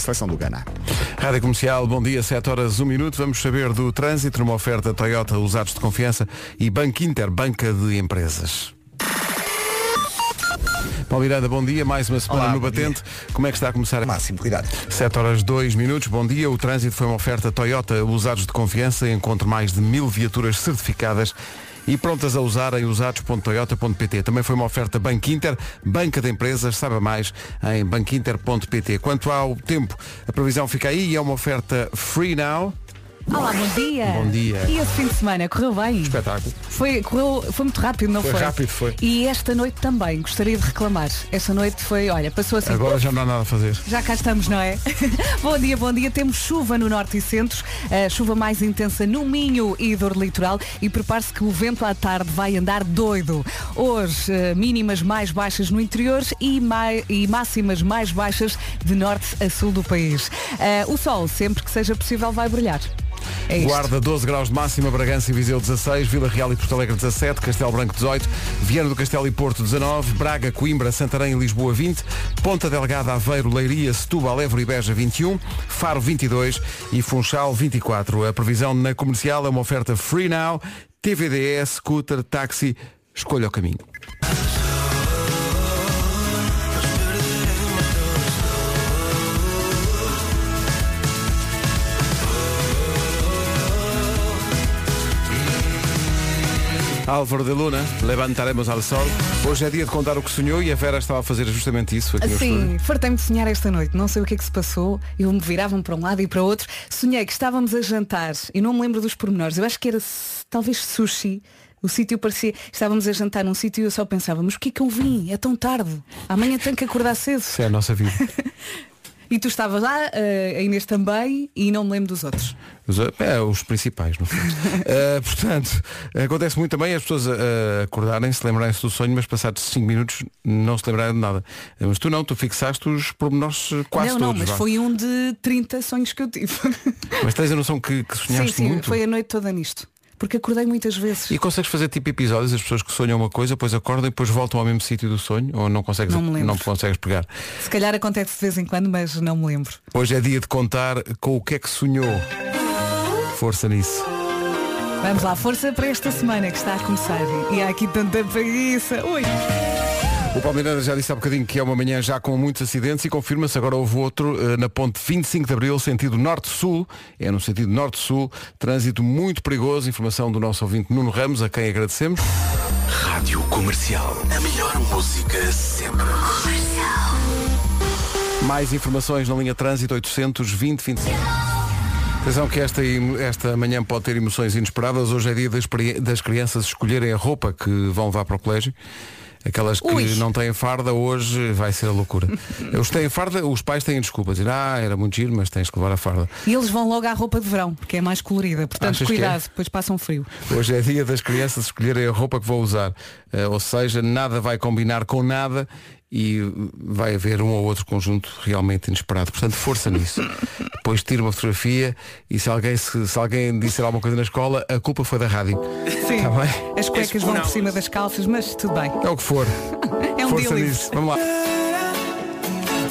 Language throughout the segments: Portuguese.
a seleção do Ghana. Rádio Comercial, bom dia, 7 horas 1 minuto. Vamos saber do trânsito numa oferta Toyota usados de confiança e Banco Inter, banca de empresas. Paulo Miranda, bom dia, mais uma semana Olá, no Batente. Como é que está a começar? Máximo, cuidado. 7 horas 2 minutos, bom dia. O trânsito foi uma oferta Toyota usados de confiança. Encontre mais de mil viaturas certificadas e prontas a usar em usados.toyota.pt. Também foi uma oferta Banco Inter, banca de empresas, saiba mais em banquinter.pt. Quanto ao tempo, a previsão fica aí e é uma oferta Free Now. Olá, bom dia. Bom dia. E esse fim de semana correu bem? Espetáculo. Foi, correu, foi muito rápido, não Foi foi? rápido, foi. E esta noite também, gostaria de reclamar. Esta noite foi, olha, passou assim. Agora já não há nada a fazer. Já cá estamos, não é? bom dia, bom dia. Temos chuva no norte e centro, a chuva mais intensa no Minho e dor litoral e prepare-se que o vento à tarde vai andar doido. Hoje, eh, mínimas mais baixas no interior e, mai- e máximas mais baixas de norte a sul do país. Eh, o sol, sempre que seja possível, vai brilhar. É. Guarda 12 graus de máxima, Bragança e Viseu 16, Vila Real e Porto Alegre 17, Castelo Branco 18, Viana do Castelo e Porto 19, Braga, Coimbra, Santarém e Lisboa 20, Ponta Delgada, Aveiro, Leiria, Setúbal, Évora e Beja 21, Faro 22 e Funchal 24. A previsão na comercial é uma oferta Free Now, TVDE, scooter, táxi, escolha o caminho. Álvaro de Luna, levantaremos ao sol. Hoje é dia de contar o que sonhou e a Vera estava a fazer justamente isso aqui Sim, fartei-me de sonhar esta noite. Não sei o que é que se passou. Eu me virava para um lado e para outro. Sonhei que estávamos a jantar e não me lembro dos pormenores. Eu acho que era talvez sushi. O sítio parecia. Estávamos a jantar num sítio e eu só pensava, mas o que é que eu vim? É tão tarde. Amanhã tenho que acordar cedo. Isso é a nossa vida. E tu estavas lá, eh, a Inês também, e não me lembro dos outros. Os, é, os principais, no fundo. Uh, portanto, acontece muito também as pessoas uh, acordarem, se lembrarem-se do sonho, mas passados 5 minutos não se lembrarem de nada. Mas tu não, tu fixaste os pormenores quase não, todos. não, mas vá. foi um de 30 sonhos que eu tive. Mas tens a noção que, que sim, sonhaste sim, muito? foi a noite toda nisto. Porque acordei muitas vezes. E consegues fazer tipo episódios, as pessoas que sonham uma coisa, depois acordam e depois voltam ao mesmo sítio do sonho? Ou não consegues, Não não consegues pegar? Se calhar acontece de vez em quando, mas não me lembro. Hoje é dia de contar com o que é que sonhou. Força nisso. Vamos lá, força para esta semana que está a começar. E há aqui tanta preguiça. Ui! O Palmeiras já disse há bocadinho que é uma manhã já com muitos acidentes e confirma-se agora houve outro eh, na ponte 25 de Abril, sentido norte-sul. É no sentido norte-sul, trânsito muito perigoso. Informação do nosso ouvinte Nuno Ramos, a quem agradecemos. Rádio Comercial. A melhor música sempre. Mais informações na linha trânsito 820 25. Atenção que esta, esta manhã pode ter emoções inesperadas. Hoje é dia das, das crianças escolherem a roupa que vão levar para o colégio. Aquelas que Ui. não têm farda, hoje vai ser a loucura. Os que têm farda, os pais têm desculpa. Dizer, ah, era muito giro, mas tens que levar a farda. E eles vão logo à roupa de verão, porque é mais colorida. Portanto, Achas que cuidado, é? depois passam frio. Hoje é dia das crianças escolherem a roupa que vão usar. Eh, ou seja, nada vai combinar com nada e vai haver um ou outro conjunto realmente inesperado. Portanto, força nisso. Depois tira uma fotografia e se alguém, se, se alguém disser alguma coisa na escola, a culpa foi da rádio. Sim. Tá bem? As cuecas vão por cima das calças, mas tudo bem. É o que for. É um Força dia livre. nisso. Vamos lá.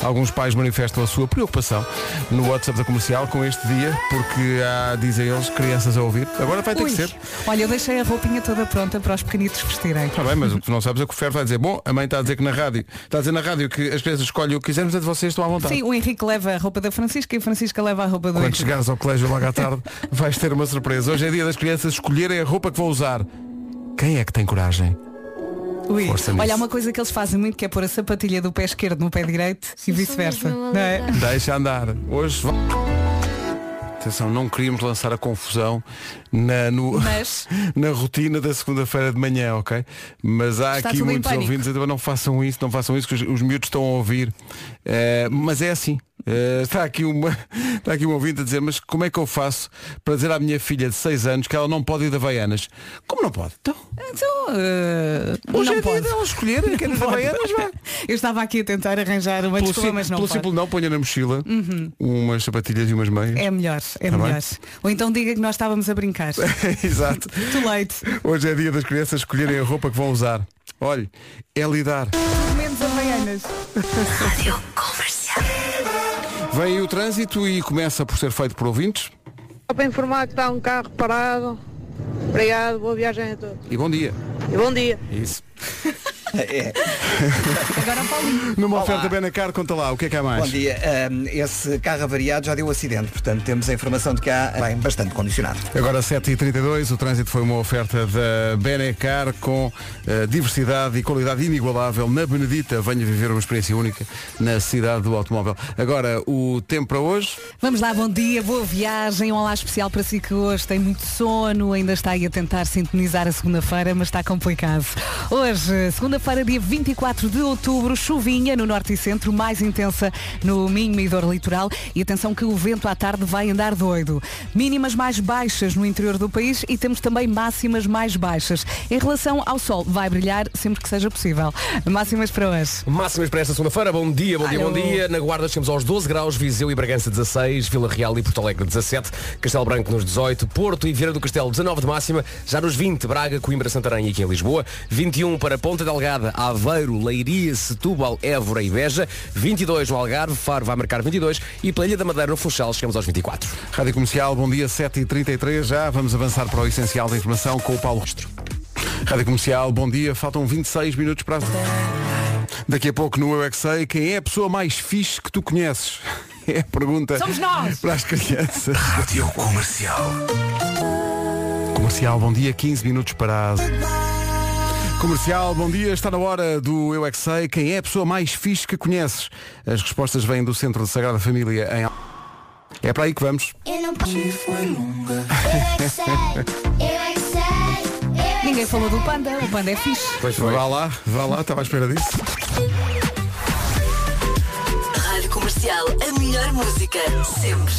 Alguns pais manifestam a sua preocupação no WhatsApp da comercial com este dia, porque há, dizem eles, crianças a ouvir. Agora vai ter Ui. que ser. Olha, eu deixei a roupinha toda pronta para os pequenitos vestirem. Está bem, mas o que não sabes é que o Fer vai dizer, bom, a mãe está a dizer que na rádio, está a dizer na rádio que as crianças escolhem o que quiserem, mas vocês estão à vontade. Sim, o Henrique leva a roupa da Francisca e a Francisca leva a roupa do Quando Henrique. chegares ao colégio logo à tarde, vais ter uma surpresa. Hoje é dia das crianças escolherem a roupa que vão usar. Quem é que tem coragem? Ui. Força nisso. Olha, há uma coisa que eles fazem muito que é pôr a sapatilha do pé esquerdo no pé direito e vice-versa. é? Deixa andar. Hoje. Atenção, não queríamos lançar a confusão na, no- Mas- na rotina da segunda-feira de manhã, ok? Mas há Está aqui muitos ouvintes dizer, não façam isso, não façam isso, que os, os miúdos estão a ouvir. Eh, mas é assim. Eh, está, aqui uma, está aqui um ouvinte a dizer, mas como é que eu faço para dizer à minha filha de 6 anos que ela não pode ir de Havaianas? Como não pode? Então, Então, eh, hoje não é dia pode. dela escolher, quer ir de Havaianas, vai. Eu estava aqui a tentar arranjar uma Pelo, desculpa, mas não pelo pode. simples não, ponha na mochila umas sapatilhas e umas meias. É melhor, é Tá bem? melhor. Ou então diga que nós estávamos a brincar. Exato. Too late. Hoje é dia das crianças escolherem a roupa que vão usar. Olhe, é lidar. Menos Havaianas. Vem aí o trânsito e começa por ser feito por ouvintes. Só para informar que está um carro parado. Obrigado, boa viagem a todos. E bom dia. E bom dia. Isso. Agora Paulinho. Numa Olá. oferta Benacar, conta lá, o que é que há mais? Bom dia. Ahm, esse carro avariado já deu um acidente, portanto temos a informação de que há bem, bastante condicionado. Agora 7h32, o trânsito foi uma oferta da Benecar com eh, diversidade e qualidade inigualável na Benedita. Venha viver uma experiência única na cidade do automóvel. Agora, o tempo para hoje. Vamos lá, bom dia, boa viagem. Um olá especial para si que hoje tem muito sono, ainda está aí a tentar sintonizar a segunda-feira, mas está complicado. Hoje, segunda-feira, dia 24 de outubro, chuvinha no norte e centro, mais intensa no Minho e Dor Litoral. E atenção que o vento à tarde vai andar doido. Mínimas mais baixas no interior do país e temos também máximas mais baixas. Em relação ao sol, vai brilhar sempre que seja possível. Máximas para hoje. Máximas para esta segunda-feira. Bom dia, bom dia, Alô. bom dia. Na Guarda chegamos aos 12 graus, Viseu e Bragança 16, Vila Real e Porto Alegre 17, Castelo Branco nos 18, Porto e Vieira do Castelo 19 de máxima, já nos 20, Braga, Coimbra, Santarém e aqui em Lisboa, 21 para Ponta Delgada, Aveiro, Leiria, Setúbal, Évora e Beja, 22 no Algarve, Faro vai marcar 22 e pela Ilha da Madeira no Funchal chegamos aos 24. Rádio Comercial, bom dia, 7h33 já. Vamos avançar para o essencial da informação com o Paulo Rostro. Rádio Comercial, bom dia, faltam 26 minutos para. Daqui a pouco no Eu é Que Sei, quem é a pessoa mais fixe que tu conheces? É a pergunta Somos nós. para as crianças. Rádio Comercial. Comercial, bom dia, 15 minutos para as... Comercial, bom dia, está na hora do Eu é Que Sei, quem é a pessoa mais fixe que conheces? As respostas vêm do Centro de Sagrada Família em... Al- É para aí que vamos. Eu não posso. Eu é que sei, eu é que sei, eu é que Ninguém falou do panda, o panda é fixe. Pois Vá lá, vá lá, estava à espera disso. Rádio Comercial, a melhor música, sempre.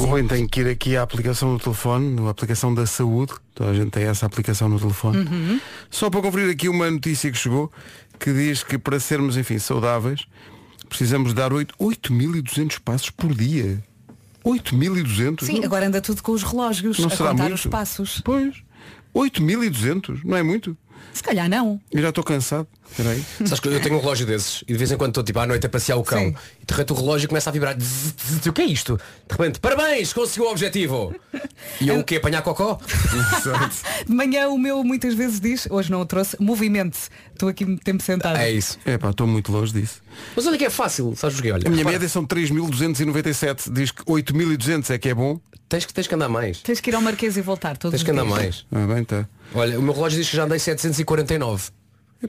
O Rui tem que ir aqui à aplicação do telefone, a aplicação da saúde. Toda a gente tem essa aplicação no telefone. Só para conferir aqui uma notícia que chegou, que diz que para sermos, enfim, saudáveis, precisamos dar 8 8.200 passos por dia. 8.200? Sim, Não- agora anda tudo com os relógios não a contar muito? os passos. Pois. 8.200, não é muito? Se calhar não. Eu já estou cansado. Espera aí. Sabes que eu tenho um relógio desses e de vez em quando estou tipo à noite a passear o cão Sim. e de repente o relógio começa a vibrar. Zzz, zzz, o que é isto? De repente, parabéns, conseguiu o objetivo. E eu o quê? Apanhar cocó? De manhã o meu muitas vezes diz, hoje não o trouxe, movimente-se. Estou aqui muito tempo sentado. É isso. É pá, estou muito longe disso. Mas olha que é fácil, sabes o que Olha, A minha repara, média são 3.297. Diz que 8.200 é que é bom. tens, que, tens que andar mais. Tens que ir ao Marquês e voltar todos Tens os que andar mais. Ah, bem, tá. Olha, o meu relógio diz que já andei 749.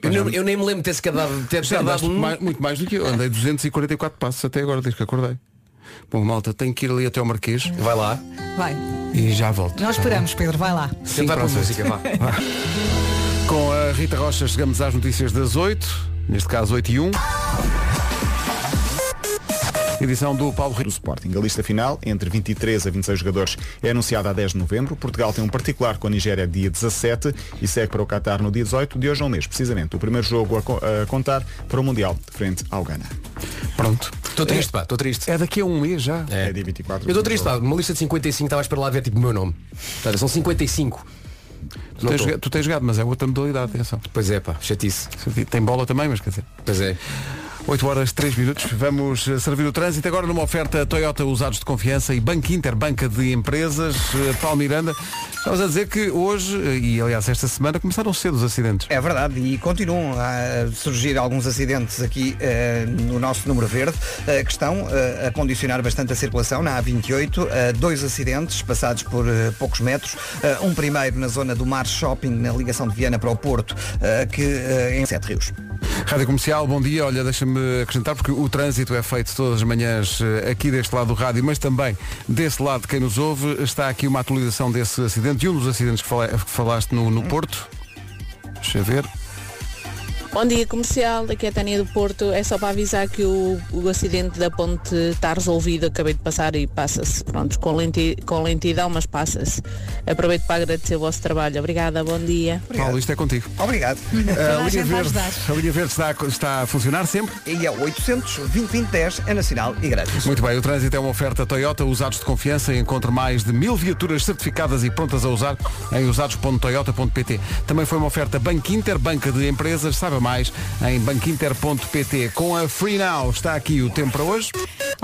Eu, nem- eu nem me lembro de ter sequer dado, ter, andaste dado um. mais- muito mais do que eu. Andei 244 passos até agora, desde que acordei. Bom, malta, tenho que ir ali até ao Marquês Vai lá. Vai. e já volto. Nós esperamos, Pedro, vai lá. Sim, vai a a música, vá. Com a Rita Rocha chegamos às notícias das 8, neste caso 8 e 1. Edição do Paulo do Rico. Sporting. A lista final, entre 23 a 26 jogadores, é anunciada a 10 de novembro. Portugal tem um particular com a Nigéria dia 17 e segue para o Qatar no dia 18, de hoje a um mês, precisamente. O primeiro jogo a, co- a contar para o Mundial, frente ao Ghana. Pronto. Estou triste, pá, estou triste. É daqui a um mês já. É. É dia 24 Eu estou triste, pá. Uma lista de 55 estava a esperar lá ver tipo o meu nome. São 55. Tu Não tens, jogado- tu tens jogado, mas é outra modalidade, atenção. Pois é, pá, chatice. Tem bola também, mas quer dizer. Pois é. 8 horas 3 minutos. Vamos eh, servir o trânsito agora numa oferta Toyota Usados de Confiança e Banco Inter, banca de empresas. Eh, Paulo Miranda, estamos a dizer que hoje, eh, e aliás esta semana, começaram cedo os acidentes. É verdade, e continuam a surgir alguns acidentes aqui eh, no nosso número verde, eh, que estão eh, a condicionar bastante a circulação na A28. eh, dois acidentes passados por poucos metros. Um primeiro na zona do Mar Shopping, na ligação de Viana para o Porto, que em Sete Rios. Rádio Comercial, bom dia. Olha, deixa-me acrescentar, porque o trânsito é feito todas as manhãs eh, aqui deste lado do rádio, mas também desse lado de quem nos ouve. Está aqui uma atualização desse acidente e um dos acidentes que falaste no, no Porto. Deixa eu ver. Bom dia comercial, daqui é a Tânia do Porto. É só para avisar que o, o acidente da ponte está resolvido, acabei de passar e passa-se. Pronto, com, lenti, com lentidão, mas passa-se. Aproveito para agradecer o vosso trabalho. Obrigada, bom dia. Paulo, isto é contigo. Obrigado. A a linha, verde, a linha verde está, a- está a funcionar sempre? E é 800 2010 é nacional e grátis. Muito bem, o trânsito é uma oferta Toyota, usados de confiança. Encontre mais de mil viaturas certificadas e prontas a usar em usados.toyota.pt. Também foi uma oferta Banco Inter, banca de empresas. Saiba mais em banquinter.pt. Com a Free Now está aqui o tempo para hoje.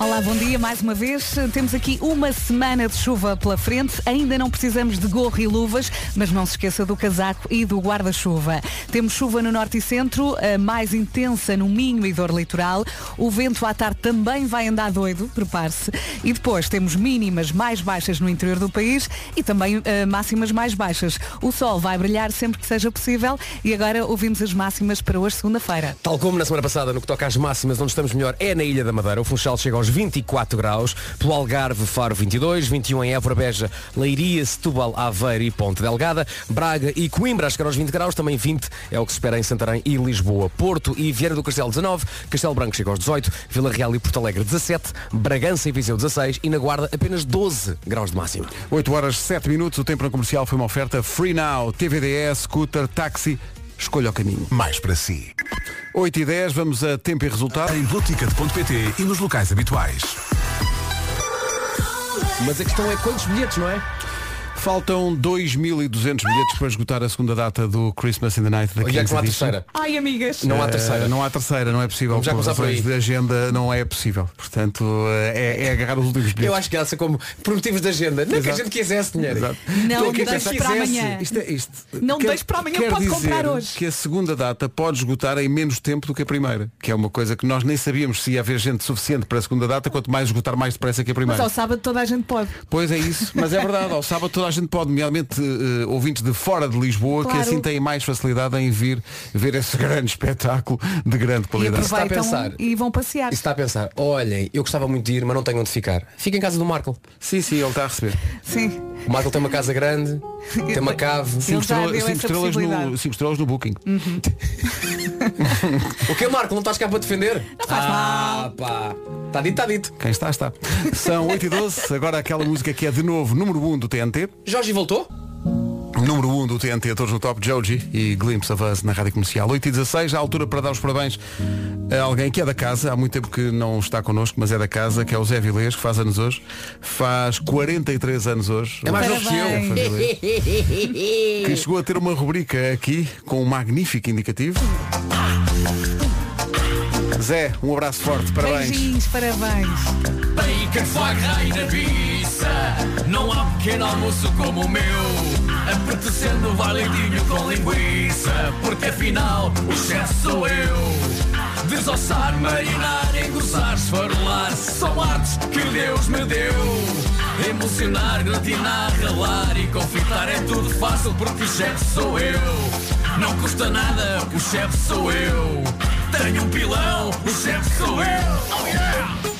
Olá, bom dia mais uma vez. Temos aqui uma semana de chuva pela frente. Ainda não precisamos de gorro e luvas, mas não se esqueça do casaco e do guarda-chuva. Temos chuva no norte e centro, a mais intensa no Minho e dor litoral. O vento à tarde também vai andar doido, prepare-se. E depois temos mínimas mais baixas no interior do país e também eh, máximas mais baixas. O sol vai brilhar sempre que seja possível e agora ouvimos as máximas para hoje, segunda-feira. Tal como na semana passada, no que toca às máximas, onde estamos melhor é na Ilha da Madeira. O Funchal chega aos 24 graus. Pelo Algarve, Faro 22, 21 em Évora, Beja, Leiria, Setúbal, Aveiro e Ponte Delgada. Braga e Coimbra a chegar aos 20 graus. Também 20 é o que se espera em Santarém e Lisboa. Porto e Vieira do Castelo 19. Castelo Branco chega aos 18. Vila Real e Porto Alegre 17. Bragança e Viseu 16. E na Guarda apenas 12 graus de máxima. 8 horas 7 minutos, o tempo na comercial foi uma oferta Free Now, TVDS, scooter, táxi, escolha o caminho. Mais para si. 8 e 10, vamos a tempo e resultado. Em boticade.pt e nos locais habituais. Mas a questão é quantos bilhetes, não é? Faltam 2.200 bilhetes para esgotar a segunda data do Christmas in the Night da Olha que não há terceira. Ai, amigas. Não há terceira. não há terceira, não é possível. Vamos já começar por razões aí. de agenda não é possível. Portanto, eh, é, é agarrar os últimos bilhetes. Eu acho que ela como por motivos de agenda. Não é que a gente quisesse dinheiro. Exato. Não o que que deixe se para amanhã. Isto é isto. Não Quer- deixe para amanhã, pode dizer comprar hoje. que a segunda data pode esgotar em menos tempo do que a primeira. Que é uma coisa que nós nem sabíamos se ia haver gente suficiente para a segunda data, quanto mais esgotar mais depressa que a Mas primeira. ao sábado toda a gente pode. Pois é isso, mas é verdade, ao sábado toda a gente pode, nomeadamente eh, ouvintes de fora de Lisboa, que Claro. assim têm mais facilidade em vir ver esse grande espetáculo de grande E qualidade. está a pensar. e vão passear. E se está a pensar, olhem, eu gostava muito de ir, mas não tenho onde ficar. Fica em casa do Marco. Sim, sim, ele está a receber. Sim. O Marco tem uma casa grande, tem uma cave. Cinco, estrela- cinco estrelas no, cinco estrelas no Booking. O que Marco? Não estás cá para defender? Não faz ah, pá. Está dito, está dito. Quem está, está. São 8 e 12 agora aquela música que é de novo número 1 do TNT. Jorge voltou? Número 1 do TNT, todos no top, Joji e Glimpse of Us na Rádio Comercial. 8 e 16 a altura para dar os parabéns a alguém que é da casa, há muito tempo que não está connosco, mas é da casa, que é o Zé Vilês, que faz anos hoje. Faz 43 anos hoje. É mais novo que eu. Que chegou a ter uma rubrica aqui com um magnífico indicativo. Zé, um abraço forte, parabéns. Beijinhos, parabéns. Não há pequeno almoço como o meu. Apetecendo vai leitinho com linguiça Porque afinal o chefe sou eu. Desossar, marinar, engrossar, esfarolar São artes que Deus me deu. Emocionar, gratinar, ralar e confitar É tudo fácil porque o chefe sou eu. Não custa nada, o chefe sou eu. Tenho um pilão, o chefe sou eu. Oh yeah!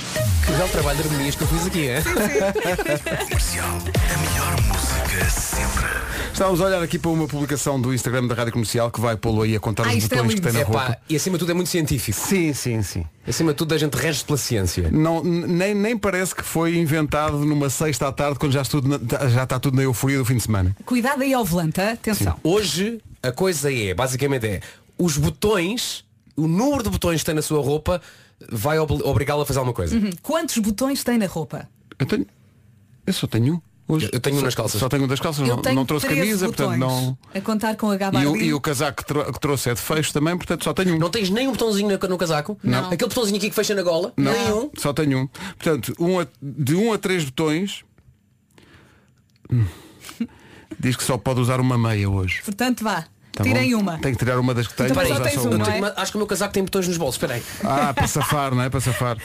Que belo trabalho de harmonias que eu fiz aqui, é? Comercial. A melhor música sempre. Estávamos a olhar aqui para uma publicação do Instagram da Rádio Comercial que vai pô-lo aí a contar Ah, os isto é botões que tem lindo. na É roupa. e acima de tudo é muito científico. Sim, sim, sim. Acima de tudo a gente rege pela ciência. Não, n- nem, nem parece que foi inventado numa sexta à tarde quando já, está tudo na- já está tudo na euforia do fim de semana. Cuidado aí ao volante, atenção. Hoje a coisa é, basicamente é, os botões, o número de botões que tem na sua roupa vai obli- obrigá-lo a fazer alguma coisa. Uhum. Quantos botões tem na roupa? Eu tenho. Eu só tenho um. Hoje. Eu tenho um nas calças. Só tenho um das calças, Eu não, não trouxe 13 camisa, botões. portanto não. A contar com a E o, gabardina. e o casaco que, tro- que trouxe é de fecho também, portanto só tenho um. Não tens nem um botãozinho no, no casaco? Não. Aquele botãozinho aqui que fecha na gola? Não, Nenhum. só tenho um. Portanto, um a- de um a três botões. hum, Diz que só pode usar uma meia hoje. Portanto, vá. Tá Tirem bom? uma. Tem que tirar uma das que tem. Então, mas só tens só um, tenho é? uma- acho que o meu casaco tem botões nos bolsos, espera aí. Ah, para safar, não é? Para safar.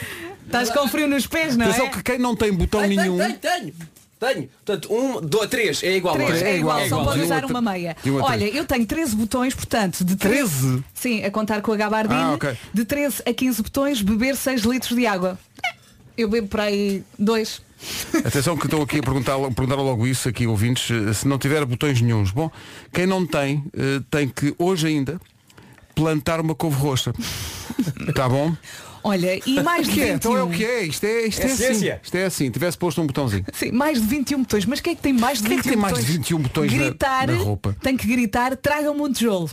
Estás com frio nos pés, não Atenção é? que quem não tem botão Tenho, nenhum. tenho, tenho. Tenho. Portanto, um, dois, três, é igual. Três, não é igual, é só igual. pode De um usar a uma meia. Olha, três. eu tenho 13 botões, portanto, de 13. 13? Sim, a contar com a gabardina. Ah, ok. De 13 a 15 botões, beber 6 litros de água. Eu bebo para aí dois. Atenção que estão aqui a perguntar, perguntar logo isso aqui ouvintes, eh, se não tiver botões nenhuns. Bom, quem não tem, eh, tem que hoje ainda plantar uma couve roxa. Tá bom? Olha, e mais de Que é? 21. Então é o que é. Isto é, isto É é, assim. ciência. Isto é assim. Tivesse posto um botãozinho. Sim, mais de 21 botões. Mas quem é que tem mais de Quem é 21 que tem mais de botões? 21 botões na- gritar, na roupa? Tem que gritar, traga-me um tijolo.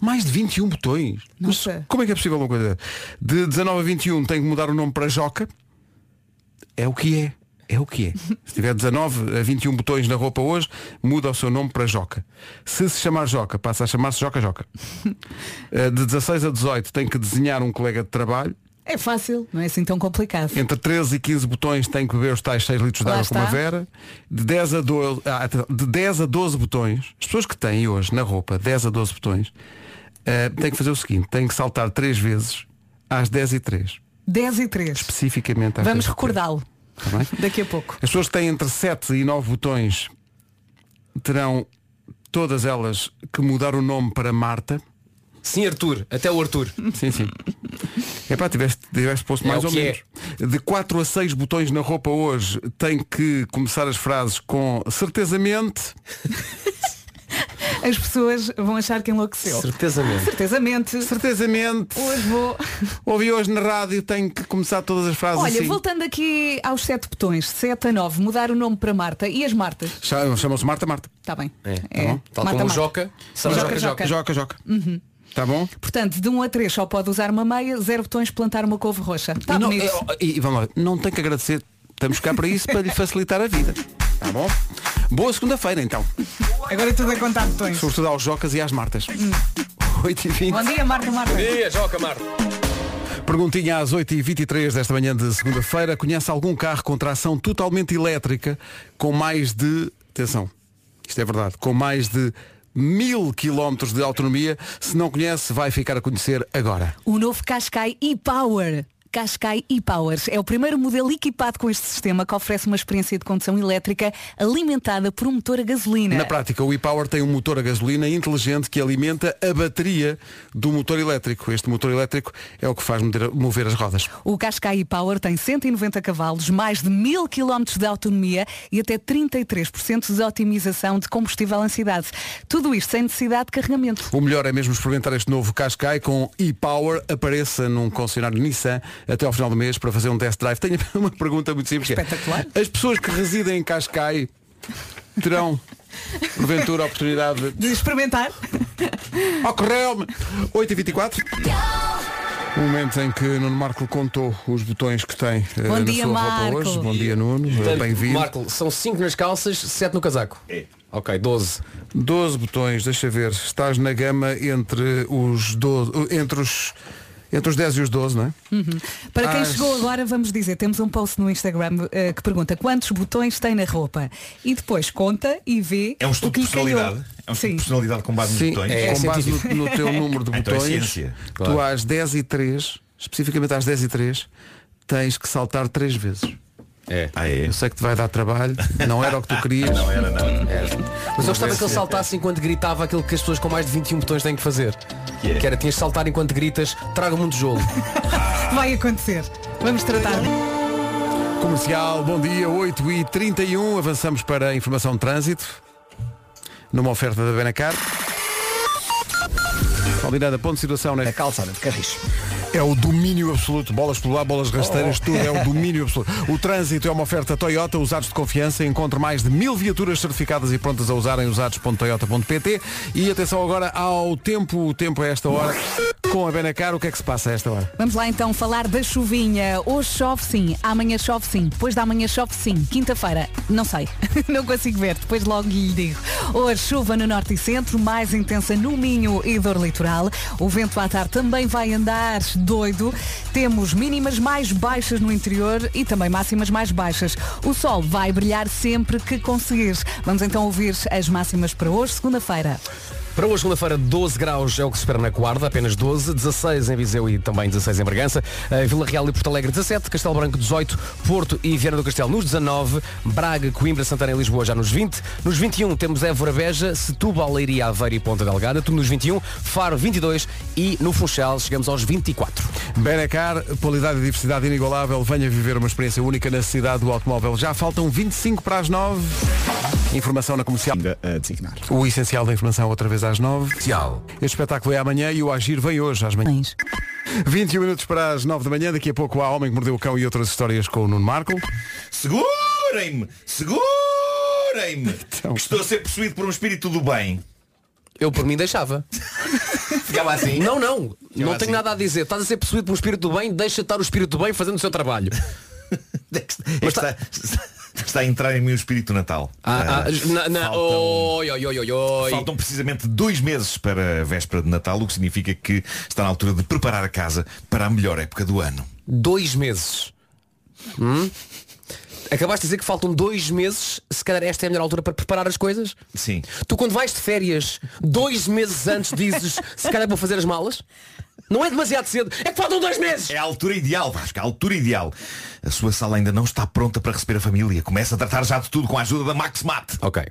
Mais de 21 botões. Mas Nossa. como é que é possível uma coisa? De 19 a 21 tem que mudar o nome para Joca. É o que é. É o que é. Se tiver 19 a 21 botões na roupa hoje, muda o seu nome para Joca. Se se chamar Joca, passa a chamar-se Joca Joca. Eh, De 16 a 18 tem que desenhar um colega de trabalho. É fácil, não é assim tão complicado. Entre 13 e 15 botões tem que beber os tais 6 litros de água com uma vera. De 10, a 12, ah, de 10 a 12 botões, as pessoas que têm hoje na roupa 10 a 12 botões, eh, têm que fazer o seguinte, têm que saltar 3 vezes às 10 e 3. 10 e 3. Especificamente às Vamos 10 3. recordá-lo Tá daqui a pouco. As pessoas que têm entre 7 e 9 botões terão todas elas que mudar o nome para Marta. Sim, Arthur, até o Arthur. Sim, sim. É pá, tiveste, tiveste posto É mais o ou menos. De 4 a 6 botões na roupa hoje tem que começar as frases com certezamente. As pessoas vão achar que enlouqueceu. Certezamente. Certezamente. Certezamente. Hoje vou. Ouvi hoje na rádio, tenho que começar todas as frases Olha, assim. voltando aqui aos sete botões, 7 a 9, mudar o nome para Marta e as Martas. Chama- Chamam-se Marta Marta. Está bem. É, É. bom. Tal Marta, como Marta. Joca, Joca, Joca, Joca. Joca, joca. Uhum. Tá bom? Portanto, de 1 a 3 só pode usar uma meia, zero botões, plantar uma couve roxa. Está E não- e, e vamos lá, não tem que agradecer. Estamos cá para isso, para lhe facilitar a vida. Tá bom? Boa segunda-feira então. Agora é tudo a contar botões. Sobretudo aos Jocas e às Martas. 8 e 20 Bom dia, Marta, Marta. Dia, Joca, Marta. Perguntinha às 8h23 desta manhã de segunda-feira. Conhece algum carro com tração totalmente elétrica com mais de. Atenção, isto é verdade, com mais de mil quilómetros de autonomia. Se não conhece, vai ficar a conhecer agora. O novo Qashqai e-Power. Qashqai e-Powers é o primeiro modelo equipado com este sistema que oferece uma experiência de condução elétrica alimentada por um motor a gasolina. Na prática, o e-Power tem um motor a gasolina inteligente que alimenta a bateria do motor elétrico. Este motor elétrico é o que faz mover, as rodas. O Qashqai e-Power tem 190 cavalos, mais de 1000 km de autonomia e até 33% de otimização de combustível em cidade. Tudo isto sem necessidade de carregamento. O melhor é mesmo experimentar este novo Qashqai com e-Power. Apareça num concessionário Nissan até ao final do mês para fazer um test drive. Tenho uma pergunta muito simples. é, Espetacular. As pessoas que residem em Cascai terão, porventura, a oportunidade de... De experimentar? Ocorreu-me! 8h24. O momento em que Nuno Marco contou os botões que tem eh, Bom na dia, sua Marco. roupa hoje. Bom dia, Nuno. Eh, Bem-vindo. Marco, são 5 nas calças, 7 no casaco. É. Ok, 12. 12 botões, deixa ver. Estás na gama entre os 12, entre os entre os 10 e os 12, não é? Uhum. Para quem Às- chegou agora, vamos dizer, temos um post no Instagram eh, que pergunta quantos botões tem na roupa. E depois conta e vê É um o estudo que de personalidade. É um estudo de personalidade com base nos Sim, botões. é, com base no, no teu número de Então é botões, ciência. tu Claro. às 10 e 3, especificamente às 10 e 3, tens que saltar 3 vezes. É. Ah, é? Eu sei que te vai dar trabalho, não era o que tu querias. Não era, não. Mas eu gostava que ele saltasse enquanto gritava aquilo que as pessoas com mais de 21 botões têm que fazer. Que é? Que era, tinhas de saltar enquanto gritas, traga muito jolo. Vai acontecer. Vamos tratar. Comercial, bom dia, 8 e 31 avançamos para a informação de trânsito. Numa oferta da Benacar. Combinada, ponto de situação na A calçada de Carris. É o domínio absoluto. Bolas pelo ar, bolas rasteiras, tudo é o domínio absoluto. O trânsito é uma oferta Toyota, usados de confiança. Encontre mais de mil viaturas certificadas e prontas a usar em usados.toyota.pt. E atenção agora ao tempo, o tempo a esta hora. Com a Benacar, o que é que se passa a esta hora? Vamos lá então falar da chuvinha. Hoje chove sim, amanhã chove sim, depois da manhã chove sim. Quinta-feira, não sei, não consigo ver, depois logo lhe digo. Hoje chuva no norte e centro, mais intensa no Minho e dor litoral. O vento à tarde também vai andar doido. Temos mínimas mais baixas no interior e também máximas mais baixas. O sol vai brilhar sempre que conseguires. Vamos então ouvir as máximas para hoje, segunda-feira. Para hoje, segunda-feira, 12 graus é o que se espera na Guarda, apenas 12, 16 em Viseu e também 16 em Bragança, Eh, Vila Real e Porto Alegre 17, Castelo Branco 18, Porto e Viana do Castelo nos 19, Braga, Coimbra, Santana e Lisboa já nos 20, nos 21 temos Évora Beja, Setúbal, Leiria, Aveiro e Ponta Delgada, tudo nos 21, Faro 22 e no Funchal chegamos aos 24. Benacar, qualidade e diversidade inigualável. Venha viver uma experiência única na cidade do automóvel. Já faltam 25 para as 9. Informação na comercial. Ainda a designar. O essencial da informação outra vez às 9. Comercial. Este espetáculo é amanhã e o Agir vem hoje às manhãs. 21 minutos para as 9 da manhã. Daqui a pouco há Homem que Mordeu o Cão e outras histórias com o Nuno Marco. Segurem-me! Segurem-me! Então. Que Estou a ser possuído por um espírito do bem. Eu por mim deixava. Ficava assim? Não, não, não assim. tenho nada a dizer. Estás a ser possuído por um espírito do bem, deixa estar o espírito do bem fazendo o seu trabalho. Mas está, está a entrar em mim o espírito natal. Ah, ah, na- na- oi, oi, oi, oi, oi. Faltam precisamente dois meses para a véspera de Natal, o que significa que está na altura de preparar a casa para a melhor época do ano. Dois meses. Hum? Acabaste de dizer que faltam dois meses, se calhar esta é a melhor altura para preparar as coisas? Sim. Tu quando vais de férias, dois meses antes dizes se calhar vou fazer as malas? Não é demasiado cedo, é que faltam dois meses! É a altura ideal, Vasco, a altura ideal. A sua sala ainda não está pronta para receber a família. Começa a tratar já de tudo com a ajuda da Maxmat. Ok.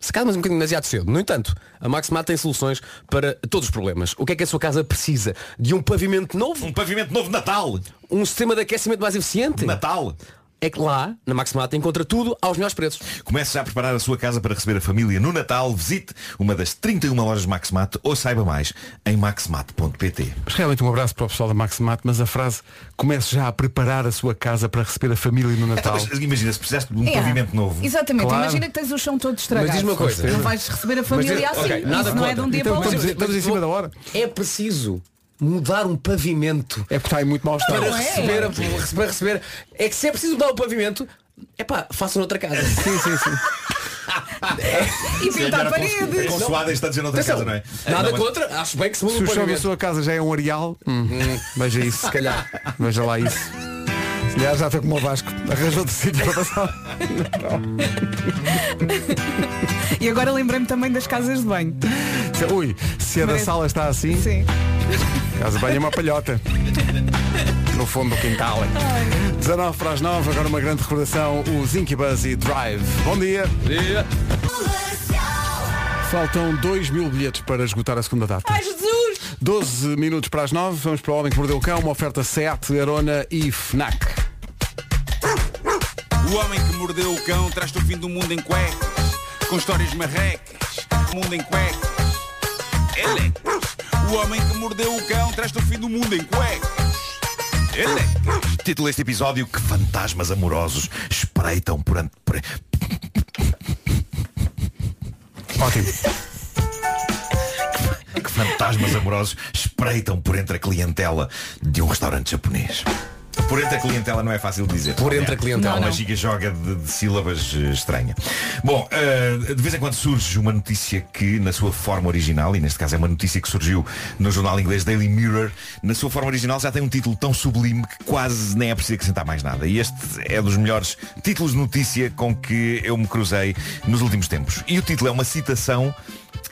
Se calhar mas um bocadinho demasiado cedo. No entanto, a Maxmat tem soluções para todos os problemas. O que é que a sua casa precisa? De um pavimento novo? Um pavimento novo de Natal! Um sistema de aquecimento mais eficiente? Natal! É que lá, na Maxmat, encontra tudo aos melhores preços. Comece já a preparar a sua casa para receber a família no Natal. Visite uma das 31 lojas Maxmat ou saiba mais em maxmat.pt. Mas realmente um abraço para o pessoal da Maximat, mas a frase comece já a preparar a sua casa para receber a família no Natal. Mas imagina, se precisaste de um É. pavimento novo. Exatamente, Claro. imagina que tens o chão todo estragado. Mas diz uma coisa. Não vais receber a família Mas assim. ok, nada Isso não é de um dia Então, para o estamos, outro. estamos em cima da hora. É preciso mudar um pavimento É porque está em muito mau estado. para é? receber, a- para receber. É que se é preciso mudar o pavimento, é pá, façam noutra casa. Sim, sim, sim. E pintar A paredes. consoada está a dizer noutra Atenção, casa, não é? Nada Não, mas- contra, acho bem que se muda Se o da pavimento. sua casa já é um areal, hum, veja isso. Se calhar. Veja lá isso. Se calhar já foi como o Vasco. Arranjou de sítio para passar. E agora lembrei-me também das casas de banho. Se- Ui, se a da sala está assim, Sim. casa banho é uma palhota. No fundo do quintal. 19 para as 9, agora uma grande recordação, os Incubus e Drive. Bom dia. Faltam 2 mil bilhetes para esgotar a segunda data. Ai Jesus! 12 minutos para as 9, vamos para o Homem que Mordeu o Cão, uma oferta SEAT, Arona e FNAC. O homem que mordeu o cão traz-te o fim do mundo em cuecas, com histórias marrecas, mundo em cuecas. Elecas. O homem que mordeu o cão traz-te o fim do mundo em cuecas. Elecas. Título deste episódio Que fantasmas amorosos espreitam por... an- por... Ótimo. Que fantasmas amorosos espreitam por entre a clientela de um restaurante japonês. Por entre a clientela não é fácil de dizer. Por entre a clientela. Uma Não, não. giga-joga de, de sílabas eh, estranha. Bom, eh, de vez em quando surge uma notícia que, na sua forma original, e neste caso é uma notícia que surgiu no jornal inglês Daily Mirror, na sua forma original já tem um título tão sublime que quase nem é preciso acrescentar mais nada. E este é dos melhores títulos de notícia com que eu me cruzei nos últimos tempos. E o título é uma citação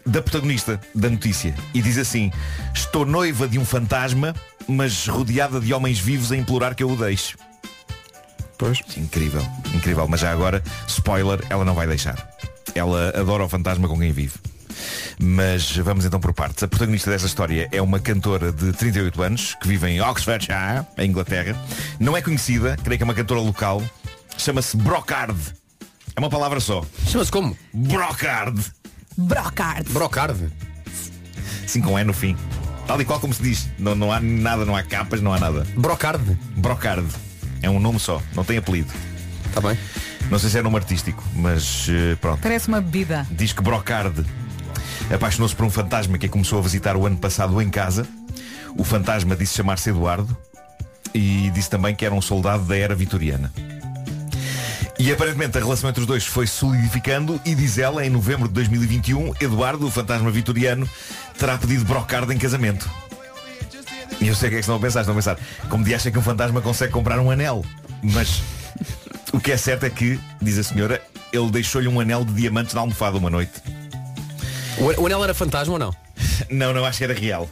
da protagonista da notícia e diz assim Estou noiva de um fantasma mas rodeada de homens vivos a implorar que eu o deixe Pois. Incrível, incrível Mas já agora, spoiler, ela não vai deixar Ela adora o fantasma com quem vive mas vamos então por partes. A protagonista desta história é uma cantora de 38 anos que vive em Oxfordshire, em Inglaterra. Não é conhecida, creio que é uma cantora local. Chama-se Brocard. É uma palavra só. Chama-se como? Brocard. Brocard. Brocard. Sim, com E no fim. Tal e qual como se diz. Não, não há nada, não há capas, não há nada. Brocard. Brocard. É um nome só, não tem apelido. Está bem. Não sei se é nome artístico, mas eh, pronto. Parece uma bebida. Diz que Brocard apaixonou-se por um fantasma que a começou a visitar o ano passado em casa. O fantasma disse chamar-se Eduardo e disse também que era um soldado da era vitoriana. E aparentemente a relação entre os dois foi solidificando e diz ela, em novembro de 2021, Eduardo, o fantasma vitoriano, terá pedido Brocard em casamento. E eu sei o que é que estão a pensar, estão a pensar, como de acha que um fantasma consegue comprar um anel? Mas o que é certo é que, diz a senhora, ele deixou-lhe um anel de diamantes na almofada uma noite. O, o anel era fantasma ou não? Não, não, acho que era real.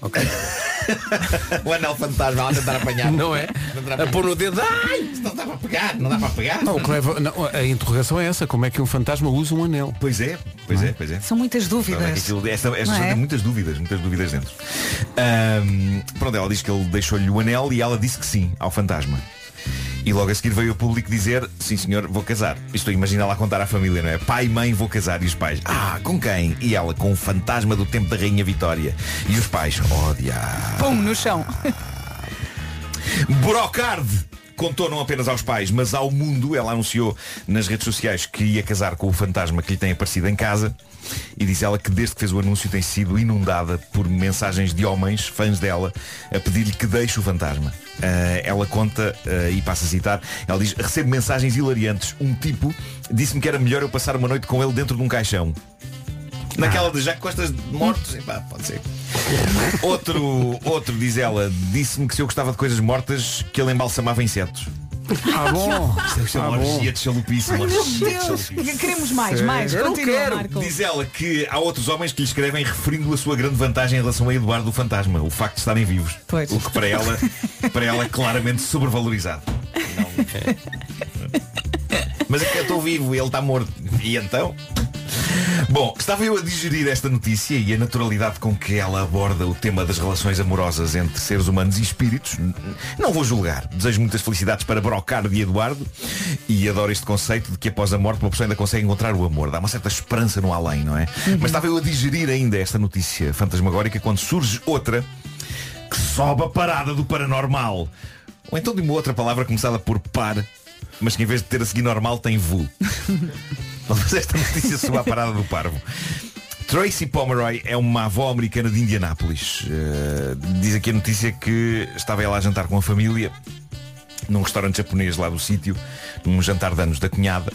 Ok. o anel fantasma, ela a tentar apanhar. Não é? A pôr no dedo. Ai! Não dá para pegar, não dá para pegar. Não, o que leva- não, a interrogação é essa, como é que um fantasma usa um anel? Pois é, pois é, pois é. São muitas é dúvidas. aquilo- esta esta Não história é? tem muitas dúvidas, muitas dúvidas dentro. Ahm, pronto, ela diz que ele deixou-lhe o anel e ela disse que sim ao fantasma. E logo a seguir veio o público dizer, sim senhor, vou casar. Isto imagina lá contar à família, não é? Pai, mãe, vou casar. E os pais, ah, com quem? E ela, com o fantasma do tempo da Rainha Vitória. E os pais, oh diabo. Pum, no chão. Brocard! Contou não apenas aos pais, mas ao mundo. Ela anunciou nas redes sociais que ia casar com o fantasma que lhe tem aparecido em casa. E diz ela que desde que fez o anúncio tem sido inundada por mensagens de homens, fãs dela, a pedir-lhe que deixe o fantasma. Ah, ela conta, ah, e passa a citar, ela diz, recebo mensagens hilariantes. Um tipo disse-me que era melhor eu passar uma noite com ele dentro de um caixão. Naquela de já que gostas de mortos, epá, pode ser. Outro, outro, diz ela, disse-me que se eu gostava de coisas mortas, que ele embalsamava insetos. Ah, bom. Isto é uma Ah, bom. orgia de chalupice, uma Ai, meu orgia de Deus, chalupice. queremos mais, mais. Continua, Marco. Diz ela que há outros homens que lhe escrevem referindo a sua grande vantagem em relação a Eduardo o Fantasma, o facto de estarem vivos. Pois. O que para ela, para ela é claramente sobrevalorizado. Não- Mas é que eu estou vivo e ele está morto. E então? Bom, estava eu a digerir esta notícia e a naturalidade com que ela aborda o tema das relações amorosas entre seres humanos e espíritos. Não vou julgar. Desejo muitas felicidades para Brocard e Eduardo e adoro este conceito de que após a morte uma pessoa ainda consegue encontrar o amor. Dá uma certa esperança no além, não é? Mas estava eu a digerir ainda esta notícia fantasmagórica quando surge outra que sobe a parada do paranormal. Ou então de uma outra palavra começada por par, mas que em vez de ter a seguir normal tem vu. Mas esta notícia sobe à parada do parvo. Tracy Pomeroy é uma avó americana de Indianápolis. Eh, diz aqui a notícia que estava ela a jantar com a família num restaurante japonês lá do sítio, num jantar de anos da cunhada,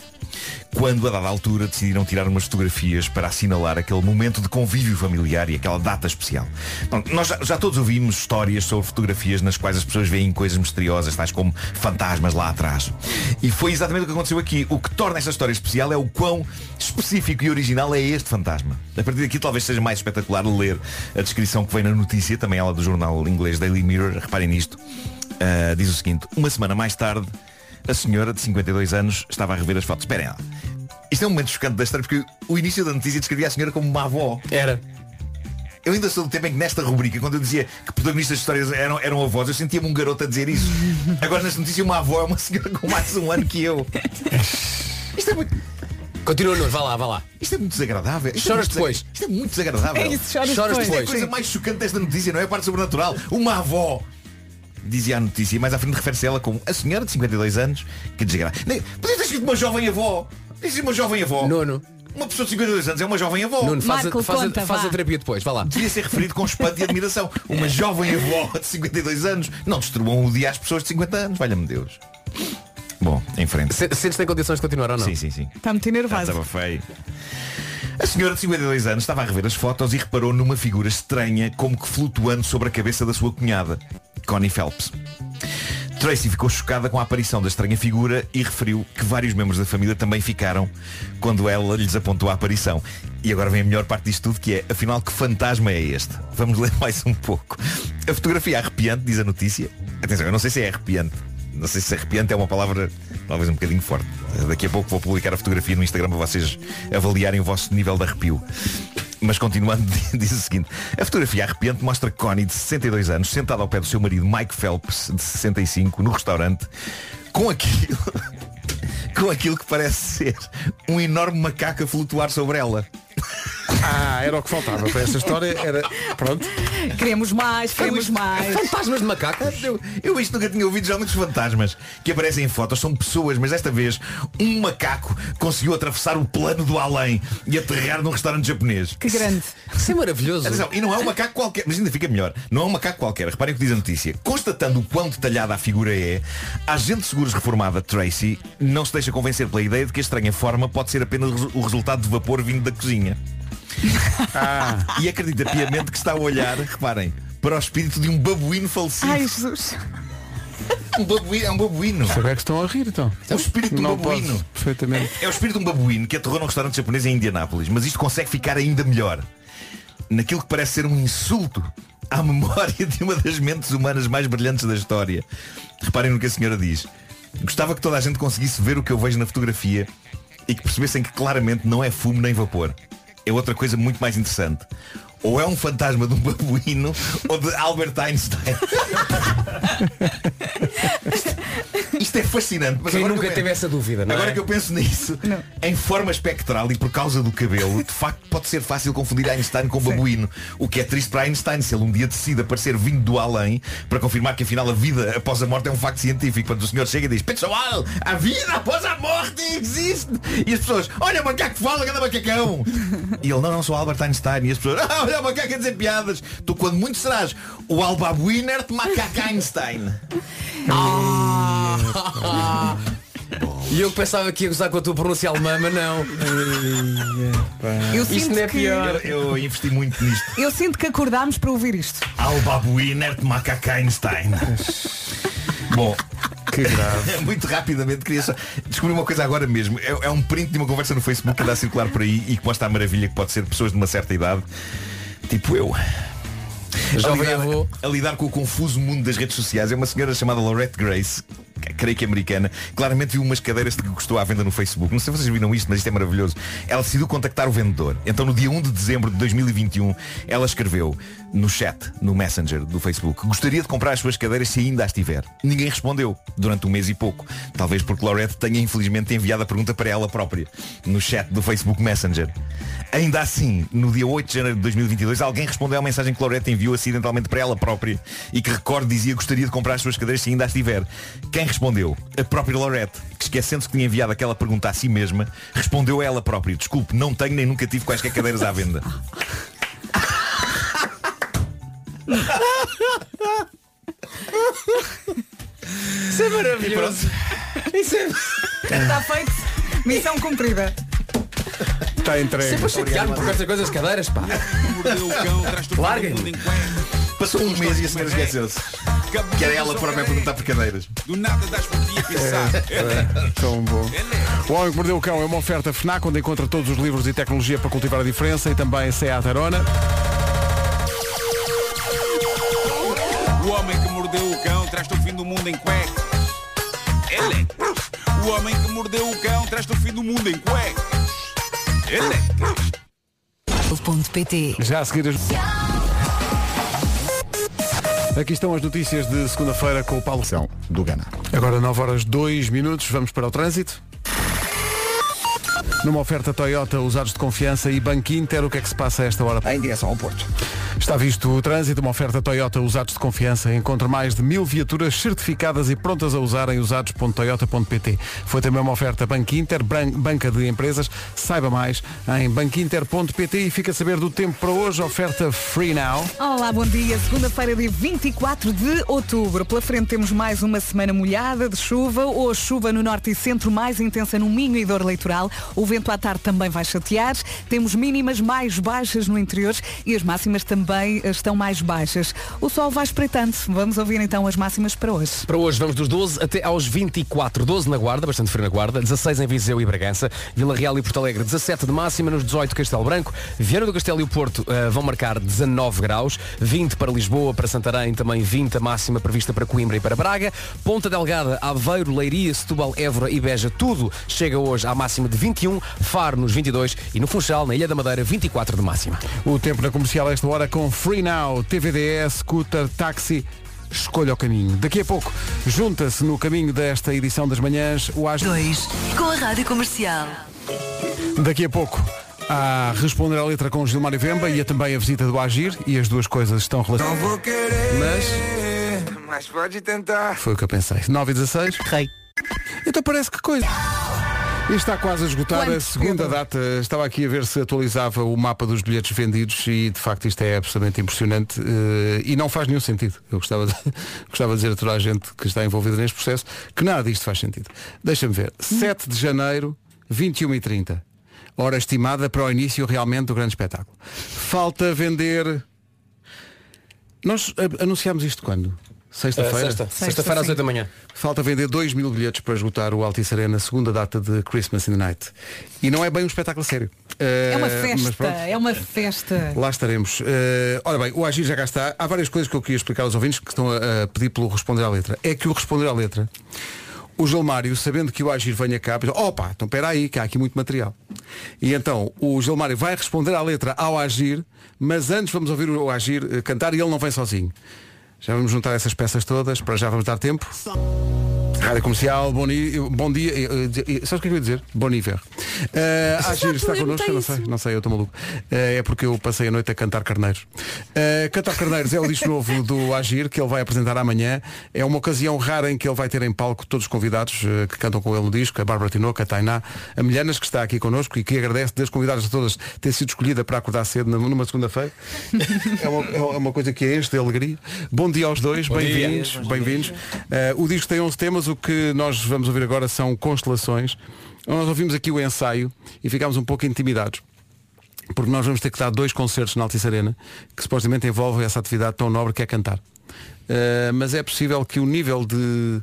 quando a dada altura decidiram tirar umas fotografias para assinalar aquele momento de convívio familiar e aquela data especial. Bom, nós já, já todos ouvimos histórias sobre fotografias nas quais as pessoas veem coisas misteriosas, tais como fantasmas lá atrás. E foi exatamente o que aconteceu aqui. O que torna esta história especial é o quão específico e original é este fantasma. A partir daqui talvez seja mais espetacular ler a descrição que vem na notícia, também ela do jornal inglês Daily Mirror, reparem nisto. Uh, diz o seguinte, uma semana mais tarde, a senhora de 52 anos estava a rever as fotos. Esperem lá. Isto é um momento chocante da história porque o início da notícia descrevia a senhora como uma avó. Era. Eu ainda sou do tempo em que nesta rubrica, quando eu dizia que protagonistas de histórias eram, eram avós, eu sentia-me um garoto a dizer isso. Agora nesta notícia uma avó é uma senhora com mais um ano que eu. Isto é muito. Continua, Nuno, vá lá, vá lá. Isto é muito desagradável. Isto Choras é muito depois. desag- Isto é muito desagradável. É isso, choras Isto depois. é a coisa mais chocante desta notícia, não é a parte sobrenatural. Uma avó. Dizia a notícia, e mais à frente refere-se a ela como a senhora de 52 anos, que desgraça. Podia ter escrito uma jovem avó. Podia ser uma jovem avó. Nuno. Uma pessoa de 52 anos é uma jovem avó. Nuno, faz, a, faz, a, faz a terapia depois, vá lá. Devia ser referido com espanto e admiração. Uma jovem avó de 52 anos. Não destruam o dia às pessoas de 50 anos. Valha-me Deus. Bom, em frente. Sentes que tem condições de continuar ou não? Sim, sim, sim. Está muito nervosa. estava feio. A senhora de 52 anos estava a rever as fotos e reparou numa figura estranha como que flutuando sobre a cabeça da sua cunhada, Connie Phelps. Tracy ficou chocada com a aparição da estranha figura e referiu que vários membros da família também ficaram quando ela lhes apontou a aparição. E agora vem a melhor parte disto tudo, que é, afinal, que fantasma é este? Vamos ler mais um pouco. A fotografia é arrepiante, diz a notícia. Atenção, eu não sei se é arrepiante. Não sei se arrepiante é uma palavra talvez um bocadinho forte. Daqui a pouco vou publicar a fotografia no Instagram para vocês avaliarem o vosso nível de arrepio. Mas continuando, diz o seguinte. A fotografia arrepiante mostra Connie, de 62 anos, sentada ao pé do seu marido Mike Phelps, de 65, no restaurante, com aquilo... com aquilo que parece ser um enorme macaco a flutuar sobre ela. Ah, era o que faltava para esta história. Era. Pronto. Queremos mais, queremos mais. Fantasmas de macaco? Eu, eu isto nunca tinha ouvido já muitos fantasmas que aparecem em fotos, são pessoas, mas desta vez um macaco conseguiu atravessar o plano do além e aterrar num restaurante japonês. Que grande. Isso é maravilhoso. Atenção, e não é um macaco qualquer, mas ainda fica melhor. Não é um macaco qualquer. Reparem o que diz a notícia. Constatando o quão detalhada a figura é, a agente de seguros reformada Tracy não se deixa convencer pela ideia de que a estranha forma pode ser apenas o resultado de vapor vindo da cozinha. E acredita piamente que está a olhar, reparem, para o espírito de um babuíno falecido. Ai, Jesus. Um babuíno, é um babuíno. Saber que estão a rir então. É o espírito de um babuíno. posso, perfeitamente. É o espírito de um babuíno que aterrou num restaurante japonês em Indianápolis, mas isto consegue ficar ainda melhor. Naquilo que parece ser um insulto à memória de uma das mentes humanas mais brilhantes da história. Reparem no que a senhora diz. Gostava que toda a gente conseguisse ver o que eu vejo na fotografia e que percebessem que claramente não é fumo nem vapor. É outra coisa muito mais interessante. Ou é um fantasma de um babuíno ou de Albert Einstein. Isto é fascinante. Mas Quem agora nunca que teve essa dúvida, não Agora é? que eu penso nisso, em forma espectral e por causa do cabelo, de facto pode ser fácil confundir Einstein com babuíno. O que é triste para Einstein se ele um dia decide aparecer vindo do além para confirmar que afinal a vida após a morte é um facto científico. Quando o senhor chega e diz, pessoal, a vida após a morte existe. E as pessoas, olha o macaco fala, cada macacão. E ele, não, não sou Albert Einstein. E as pessoas, ah, olha o macaco a dizer piadas. Tu quando muito serás o Alba Winert Macaco Einstein. E eu que pensava que ia gozar com a tua pronúncia alemã, mas não. Eu Isto sinto não é que- pior. Eu, eu investi muito nisto. Eu sinto que acordámos para ouvir isto. Alba Winert Macaco Einstein. Bom. Que grave. Muito rapidamente queria só descobrir uma coisa agora mesmo. É, é um print de uma conversa no Facebook que anda a circular por aí e que mostra a maravilha que pode ser pessoas de uma certa idade, tipo eu. A Jovem lidar, avô. a lidar com o confuso mundo das redes sociais é uma senhora chamada Lorette Grace creio que americana claramente viu umas cadeiras de que gostou à venda no Facebook. Não sei se vocês viram isto, mas isto é maravilhoso. Ela decidiu contactar o vendedor. Então no dia 1 de dezembro de 2021 ela escreveu no chat, no Messenger do Facebook gostaria de comprar as suas cadeiras se ainda as tiver. Ninguém respondeu durante um mês e pouco. Talvez porque Lorette tenha infelizmente enviado a pergunta para ela própria no chat do Facebook Messenger. Ainda assim, no dia 8 de janeiro de 2022 alguém respondeu à mensagem que Lorette enviou acidentalmente para ela própria e que recorde dizia gostaria de comprar as suas cadeiras se ainda as tiver. Quem respondeu? A própria Lorette, que esquecendo-se que tinha enviado aquela pergunta a si mesma, respondeu a ela própria. Desculpe, não tenho nem nunca tive quaisquer cadeiras à venda. Isso é maravilhoso. Isso é... Está feito. Missão cumprida. Está entregue. Sempre a chatear-me por estas coisas cadeiras, pá. Larguem-me. Passou um mês e a senhora esqueceu-se. Que era ela própria a perguntar por cadeiras. Do nada das por ti a pensar. É, tão bom. O Homem que Mordeu o Cão é uma oferta FNAC onde encontra todos os livros e tecnologia para cultivar a diferença e também Seat Arona. O homem que mordeu o cão traz-te o fim do mundo em cuecas. Ele é. O homem que mordeu o cão traz-te o fim do mundo em cuecas. Ele é. Ponto PT. Já a seguir as... Aqui estão as notícias de segunda-feira com o Paulo São do Gana. Agora 9 horas 2 minutos, vamos para o trânsito. Numa oferta Toyota, usados de confiança e Banco Inter, o que é que se passa a esta hora? Em direção ao Porto. Está visto o trânsito, uma oferta Toyota usados de confiança. Encontre mais de mil viaturas certificadas e prontas a usar em usados.toyota.pt. Foi também uma oferta Banco Inter, banca de empresas. Saiba mais em banquinter.pt e fica a saber do tempo para hoje. Oferta Free Now. Olá, bom dia. Segunda-feira, dia 24 de outubro. Pela frente temos mais uma semana molhada de chuva. Hoje chuva no norte e centro, mais intensa no Minho e dor litoral. O vento à tarde também vai chatear. Temos mínimas mais baixas no interior e as máximas também estão mais baixas. O sol vai espreitando. Vamos ouvir então as máximas para hoje. Para hoje vamos dos 12 até aos 24. 12 na Guarda, bastante frio na Guarda, 16 em Viseu e Bragança, Vila Real e Porto Alegre 17 de máxima, nos 18 Castelo Branco, Viana do Castelo e o Porto eh, vão marcar 19 graus, 20 para Lisboa, para Santarém também 20 a máxima prevista para Coimbra e para Braga, Ponta Delgada, Aveiro, Leiria, Setúbal, Évora e Beja, tudo chega hoje à máxima de 21, Faro nos 22 e no Funchal, na Ilha da Madeira, 24 de máxima. O tempo na comercial a esta hora com Free Now, TVDS, scooter, táxi. Escolha o caminho. Daqui a pouco, junta-se no caminho desta edição das manhãs o AG. 2. Com a Rádio Comercial. Daqui a pouco, a responder à letra com Gilmar e Vemba e a também a visita do Agir e as duas coisas estão relacionadas. vou querer, Mas mas pode tentar. foi o que eu pensei. 9 e 16. Rei. Então parece que coisa. E está quase a esgotar Quanto a segunda data. Estava aqui a ver se atualizava o mapa dos bilhetes vendidos e de facto isto é absolutamente impressionante eh, e não faz nenhum sentido. Eu gostava de, gostava de dizer a toda a gente que está envolvida neste processo que nada disto faz sentido. Deixa-me ver. 7 de janeiro, 21 e 30 Hora estimada para o início realmente do grande espetáculo. Falta vender. Nós eh, anunciámos isto quando? Sexta-feira? Eh, sexta. Sexta-feira às 8 da manhã. Falta vender 2 mil bilhetes para esgotar o Altice Arena, segunda data de Christmas in the Night. E não é bem um espetáculo sério. É uma Eh, festa, é uma festa. Lá estaremos. Eh, ora bem, o Agir já cá está. Há várias coisas que eu queria explicar aos ouvintes que estão a, a pedir pelo responder à letra. É que o responder à letra, o Gilmário, sabendo que o Agir venha cá, pensa, opa, então espera aí, que há aqui muito material. E então o Gilmário vai responder à letra ao Agir, mas antes vamos ouvir o Agir eh, cantar e ele não vem sozinho. Já vamos juntar essas peças todas, para já vamos dar tempo. Rádio Comercial, bom, bom dia. Sabes o que é que eu ia dizer? Boniver. Uh, a Agir está connosco, é eu não sei, não sei, eu estou maluco. Eh, é porque eu passei a noite a cantar carneiros. Eh, cantar carneiros é o disco novo do Agir, que ele vai apresentar amanhã. É uma ocasião rara em que ele vai ter em palco todos os convidados eh, que cantam com ele no disco, a Bárbara Tinoco, a Tainá, a Milhanas, que está aqui connosco e que agradece das convidadas a todas ter sido escolhida para acordar cedo numa segunda-feira. é, uma, é uma coisa que é enche de alegria. Bom dia aos dois, Bom bem-vindos, bem-vindos. O disco tem 11 temas, o que nós vamos ouvir agora são constelações. Nós ouvimos aqui o ensaio e ficámos um pouco intimidados. Porque nós vamos ter que dar dois concertos na Altice Arena que supostamente envolvem essa atividade tão nobre que é cantar. Eh, mas é possível que o nível de,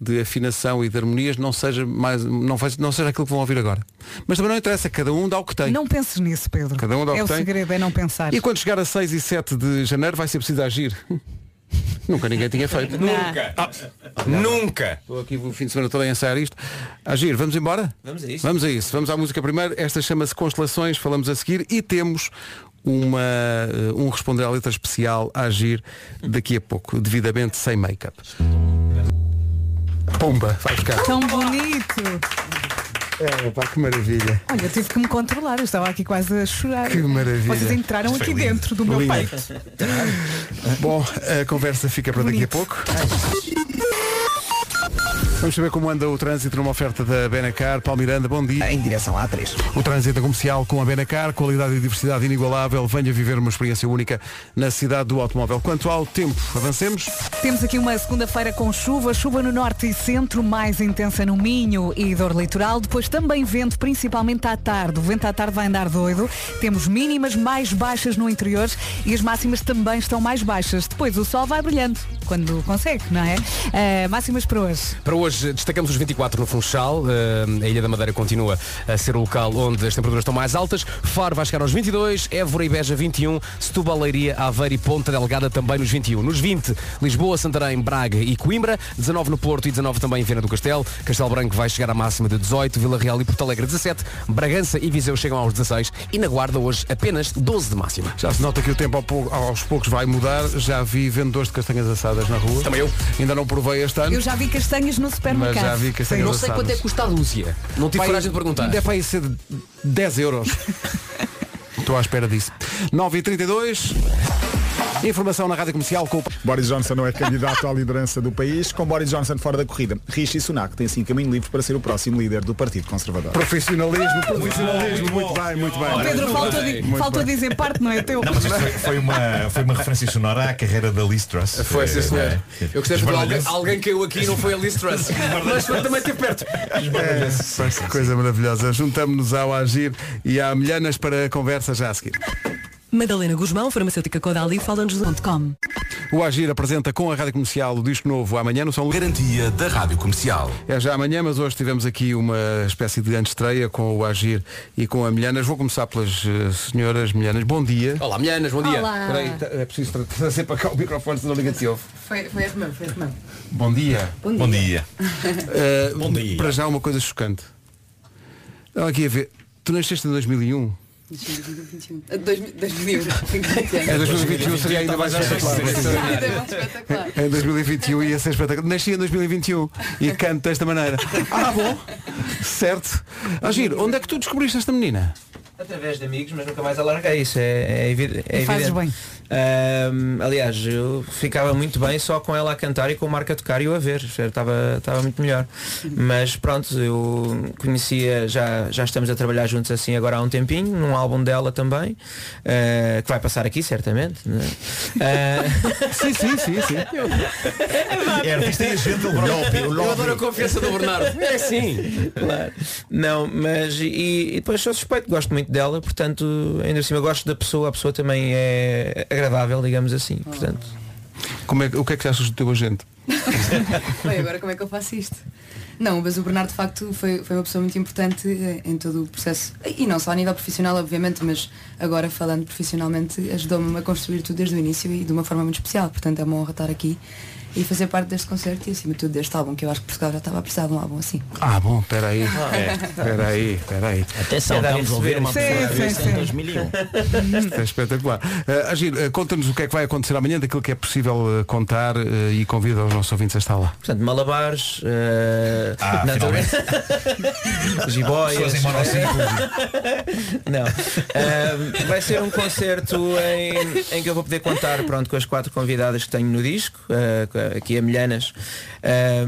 de afinação e de harmonias não seja, mais, não, faz, não seja aquilo que vão ouvir agora. Mas também não interessa, cada um dá o que tem. Não penses nisso, Pedro. Cada um dá o é que o tem. segredo, é não pensar. E quando chegar a 6 e 7 de janeiro vai ser preciso agir. Nunca ninguém tinha feito. Nunca. Ah, Nunca. Estou aqui o fim de semana todo a ensaiar isto. Agir, vamos embora? Vamos a isso. Vamos a isso. Vamos à música primeiro. Esta chama-se Constelações, falamos a seguir e temos uma, eh, um responder à letra especial a agir daqui a pouco, devidamente sem make-up. Pumba, vai buscar. Tão bonito. É, pá, que maravilha. Olha, eu tive que me controlar, eu estava aqui quase a chorar. Que maravilha. Vocês entraram aqui lindo. dentro do meu Lindo. peito. Bom, a conversa fica para daqui a pouco. Vamos saber como anda o trânsito numa oferta da Benacar. Paulo Miranda, bom dia. Em direção à A3. O trânsito comercial com a Benacar, qualidade e diversidade inigualável. Venha viver uma experiência única na cidade do automóvel. Quanto ao tempo, avancemos. Temos aqui uma segunda-feira com chuva, chuva no norte e centro, mais intensa no Minho e dor litoral. Depois também vento, principalmente à tarde. O vento à tarde vai andar doido. Temos mínimas mais baixas no interior e as máximas também estão mais baixas. Depois o sol vai brilhando, quando consegue, não é? Eh, máximas para hoje. Para hoje destacamos os 24 no Funchal. Eh, a Ilha da Madeira continua a ser o local onde as temperaturas estão mais altas. Faro vai chegar aos 22, Évora e Beja 21, Setúbal, Leiria, Aveiro e Ponta Delgada também nos 21. Nos 20, Lisboa, Santarém, Braga e Coimbra, 19 no Porto e 19 também em Viana do Castelo. Castelo Branco vai chegar à máxima de 18, Vila Real e Porto Alegre 17, Bragança e Viseu chegam aos 16 e na Guarda hoje apenas 12 de máxima. Já se nota que o tempo aos poucos vai mudar. Já vi vendedores de castanhas assadas na rua. Também eu. Ainda não provei este ano. Eu já vi castanhas no supermercado. Mas já vi castanhas Não sei quanto é que custa a Lúcia. Não tive coragem de perguntar. Deve aí ser de 10 euros. Estou à espera disso. 9h32. Informação na Rádio Comercial com o... Boris Johnson não é candidato à liderança do país. Com Boris Johnson fora da corrida, Rishi Sunak tem sim caminho livre para ser o próximo líder do Partido Conservador. Profissionalismo, profissionalismo. Muito bem, muito bem. Pedro, faltou, di- Muito bem. dizer parte, não é teu. Não, foi, foi uma, foi uma referência sonora à carreira da Liz Truss. Foi, sim, senhor. eh, Eu gostei de alguém, alguém caiu aqui e não foi a Liz Truss. Mas foi também ter perto. É, que coisa maravilhosa. Juntamos-nos ao Agir e à Milhanas para a conversa já a seguir. Madalena Guzmão, farmacêutica Codali, fala-nos do .com. O Agir apresenta com a Rádio Comercial o disco novo amanhã no São Luís. Garantia da Rádio Comercial. É já amanhã, mas hoje tivemos aqui uma espécie de antestreia com o Agir e com a Milhanas. Vou começar pelas eh, senhoras Milhanas. Bom dia. Olá, Milhanas, bom dia. Olá. Espera aí, tá- é preciso tra- trazer para cá o microfone, senão liga de ouve. Foi, foi mesmo, foi mesmo. Bom dia. Bom Bom dia. Eh, Bom dia. Para já uma coisa chocante. Estava aqui a ver. Tu nasceste em 2001. 2021. Ah, 2000 2001. Em 2021 seria ainda mais espetacular. Em 2021 ia ser espetacular. Nasci em 2021 e canto desta maneira. Ah, bom. Certo. Agir, onde é que tu descobriste esta menina? Através de amigos, mas nunca mais alarguei isso, é, é, evi- é E fazes evidente. bem. Ahm, aliás, eu ficava muito bem só com ela a cantar e com o Marco a tocar e eu a ver, estava, estava muito melhor. Mas pronto, eu conhecia, já, já estamos a trabalhar juntos assim agora há um tempinho, num álbum dela também, ah, que vai passar aqui certamente. né? Ah, Sim, sim, sim, sim. É artista e agente. Eu adoro a confiança do Bernardo. É assim. claro. Não, mas e, e depois sou suspeito, gosto muito dela, portanto, ainda assim eu gosto da pessoa, a pessoa também é agradável, digamos assim. Portanto, Como é, que- o que é que achas do teu agente? Bem, agora como é que eu faço isto? Não, mas o Bernardo de facto foi, foi uma pessoa muito importante eh, em todo o processo. E não só a nível profissional, obviamente, mas agora falando profissionalmente, ajudou-me a construir tudo desde o início e de uma forma muito especial. Portanto é uma honra estar aqui e fazer parte deste concerto e acima de tudo deste álbum, que eu acho que Portugal já estava a precisar de um álbum assim. Ah, bom, espera aí. É. Espera aí, espera aí. Atenção, É a ouvir uma Sim, em 2001. Isto é espetacular. Uh, Agir, uh, conta-nos o que é que vai acontecer amanhã, daquilo que é possível uh, contar uh, e convida os nossos ouvintes a estar lá. Portanto, malabares, eh, Ah, jiboias. Pessoas em monociclo. Não. Vai ser um concerto em, em que eu vou poder contar pronto, com as quatro convidadas que tenho no disco, aqui a Milhanas, eh,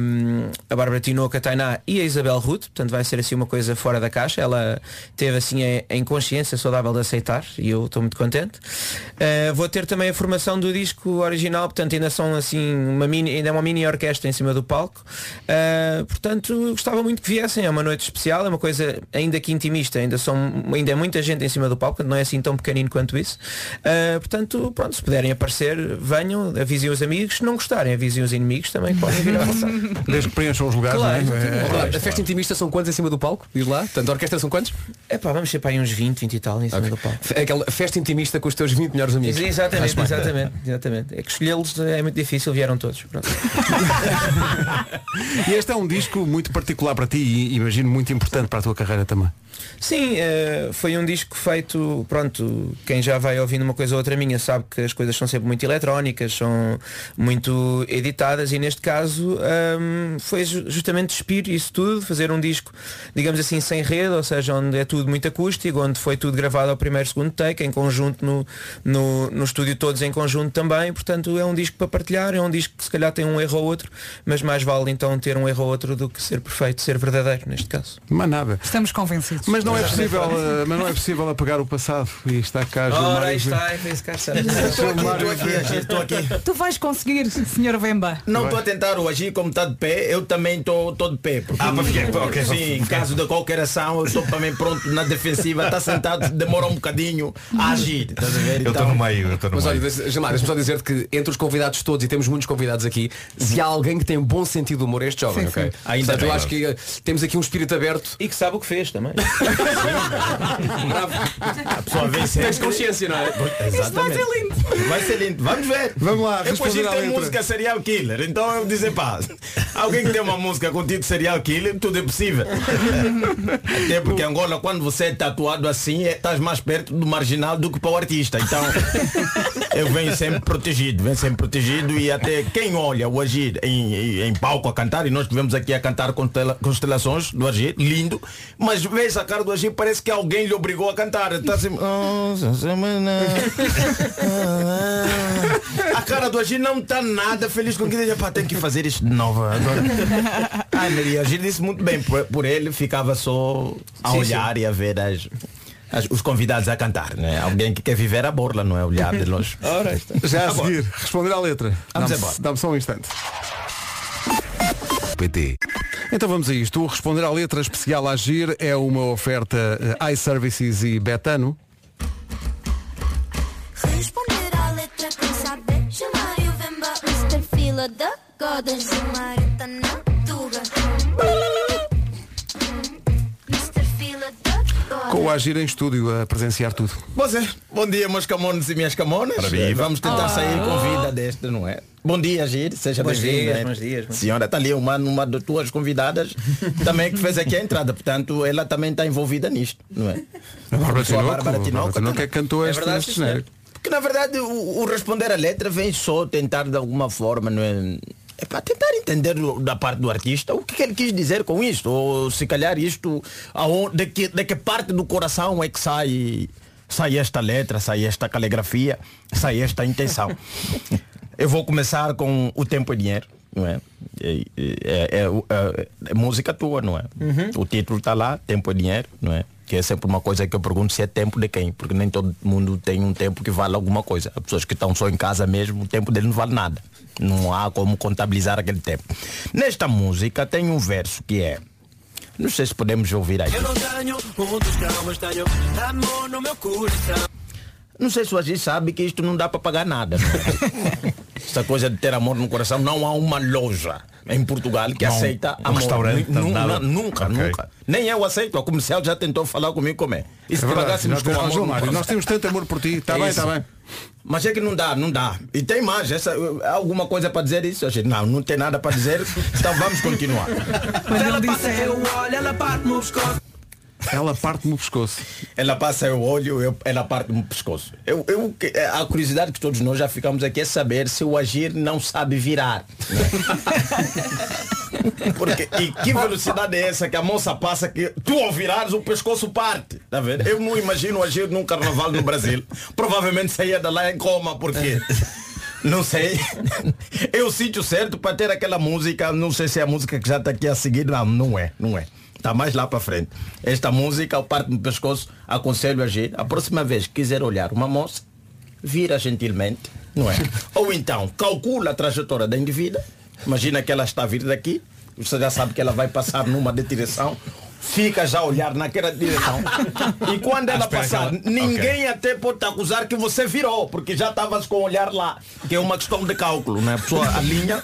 a Bárbara Tinoco, a Tainá e a Isabel Ruth, portanto vai ser assim uma coisa fora da caixa. Ela teve assim a, a inconsciência saudável de aceitar e eu estou muito contente. Eh, vou ter também a formação do disco original, portanto ainda são assim uma mini, ainda é uma mini orquestra em cima do palco. Uh, portanto, gostava muito que viessem, é uma noite especial, é uma coisa ainda que intimista, ainda, são, ainda é muita gente em cima do palco, não é assim tão pequenino quanto isso. Uh, portanto, pronto, se puderem aparecer, venham, avisem os amigos, se não gostarem, avisem os inimigos também, podem vir a passar. Desde que preencham os lugares, Claro, não é? É, claro. A festa intimista são quantos em cima do palco? Diz lá. Portanto, a orquestra são quantos? É pá, vamos ser para aí uns 20, 20 e tal em cima do palco. Aquela festa intimista com os teus 20 melhores amigos. Exatamente, Acho bem. exatamente, exatamente. É que escolhê-los é muito difícil, vieram todos. E este é um disco muito particular para ti e imagino muito importante para a tua carreira também. Sim, eh, foi um disco feito, pronto, quem já vai ouvindo uma coisa ou outra minha sabe que as coisas são sempre muito eletrónicas, são muito editadas e neste caso ahm, foi ju- justamente despir isso tudo, fazer um disco, digamos assim, sem rede, ou seja, onde é tudo muito acústico, onde foi tudo gravado ao primeiro, segundo take, em conjunto no, no, no estúdio todos em conjunto também, portanto é um disco para partilhar, é um disco que se calhar tem um erro ou outro, mas mais vale então ter um erro ou outro do que ser perfeito, ser verdadeiro neste caso. Mas nada. Estamos convencidos. Mas não é possível, uh, mas não é possível apegar o passado e está cá Ora, aí está, é cá está. Estou aqui, estou aqui, estou aqui. Tu vais conseguir, Sr. Vemba. Não estou a tentar o agir como está de pé, eu também estou de pé. porque- Ah, para ficar, ok. Sim, em caso de qualquer ação, eu estou também pronto na defensiva, está sentado, demora um bocadinho a agir. Estás a ver? Eu estou no meio, eu estou no Mas olha, meio. deixa- Gilmar, deixa-me só dizer que entre os convidados todos, e temos muitos convidados aqui, se há alguém que tem um bom sentido de humor, é este jovem, Sim, ok? sim. Ainda Portanto, eu acho que eh, temos aqui um espírito aberto. E que sabe o que fez também. A pessoa sempre. Tens consciência, não é? Exatamente. Vai ser lindo. Vamos ver. Vamos lá, Depois tem letra. música serial killer. Então eu dizer, pá, alguém que tem uma música com título serial killer, tudo é possível. Até porque Angola, quando você é tatuado assim, é- estás mais perto do marginal do que para o artista. Então eu venho sempre protegido, venho sempre protegido e até quem olha o Agir em, em, palco a cantar, e nós estivemos aqui a cantar constela- constelações do Agir, lindo, mas vês a cara do Agir, parece que alguém lhe obrigou a cantar. Está assim. A cara do Agir não está nada feliz com que diz, pá, tem que fazer isto de novo agora. Ai, Maria, Agir disse muito bem, por, por ele ficava só a Sim, olhar e a ver as, as- os convidados a cantar, né? Alguém que quer viver a borla, não é olhar de longe. Ora. Já a Agora. seguir, responder à letra. Vamos Dá-me- embora. Dá-me só um instante. PT. Então vamos a isto. O responder à letra especial a agir é uma oferta eh, iServices e Betano. Responder à letra com saber Chamar o Vemba Mr. Fila da Com o agir em estúdio a presenciar tudo. Pois é. Bom dia, meus camones e minhas camonas. Vamos tentar sair com vida desta, não é? Bom dia, Agir. Seja dias, né? bons dias, bons Senhora, está ali uma, uma das tuas convidadas também que fez aqui a entrada. Portanto, ela também está envolvida nisto, não é? A Bárbara a Tinoco, Bárbara a Tinoco Bárbara Tinoco é que cantou É este, verdade, este genérico. Porque na verdade o, o responder à letra vem só tentar de alguma forma, não é? É para tentar entender da parte do artista o que, ele quis dizer com isto. Ou se calhar isto, aonde, de, que, de que parte do coração é que sai, sai esta letra, sai esta caligrafia, sai esta intenção. Eu vou começar com o tempo e dinheiro. Não é? É, é- é- é- é música tua, não é? O título está lá, tempo e dinheiro, não é? Que é sempre uma coisa que eu pergunto se é tempo de quem, porque nem todo mundo tem um tempo que vale alguma coisa. As pessoas que estão só em casa mesmo, o tempo dele não vale nada. Não há como contabilizar aquele tempo. Nesta música tem um verso que é. Não sei se podemos ouvir aí. Eu não tenho um tenho amor no meu coração. Não sei se o Aziz sabe que isto não dá para pagar nada. É? Essa coisa de ter amor no coração, não há uma loja em Portugal que Não, aceita um amor. restaurante, Nu- nada. nu- Nunca, Ok. nunca. Nem eu aceito. A comercial já tentou falar comigo como é. E se É verdade, pagássemos nós, com amor nós temos tanto amor por ti. Está É bem, está bem. Mas é que não dá, não dá. E tem mais, essa, há alguma coisa para dizer isso? Eu achei, não, não tem nada para dizer, então vamos continuar. Ela passa, eu olho, ela parte no pescoço. Ela parte-me o pescoço. Ela passa o olho, eu- ela parte-me o pescoço. Eu, eu, a curiosidade que todos nós já ficamos aqui é saber se o agir não sabe virar. Porque, e que velocidade é essa que a moça passa que tu ao virares o pescoço parte? Tá vendo? Eu não imagino agir num carnaval no Brasil. Provavelmente saía de lá em coma, porque. Não sei. É o sítio certo para ter aquela música. Não sei se é a música que já está aqui a seguir. Não, não é, não é. Está mais lá para frente. Esta música, o parte no pescoço, aconselho a agir. A próxima vez que quiser olhar uma moça, vira gentilmente, não é? Ou então, calcula a trajetória da indivídua. Imagina que ela está a vir daqui. Você já sabe que ela vai passar numa de direção. Fica já a olhar naquela direção. E quando ela passar, ela- ninguém até pode te acusar que você virou, porque já estavas com o olhar lá. Que é uma questão de cálculo, né? A pessoa alinha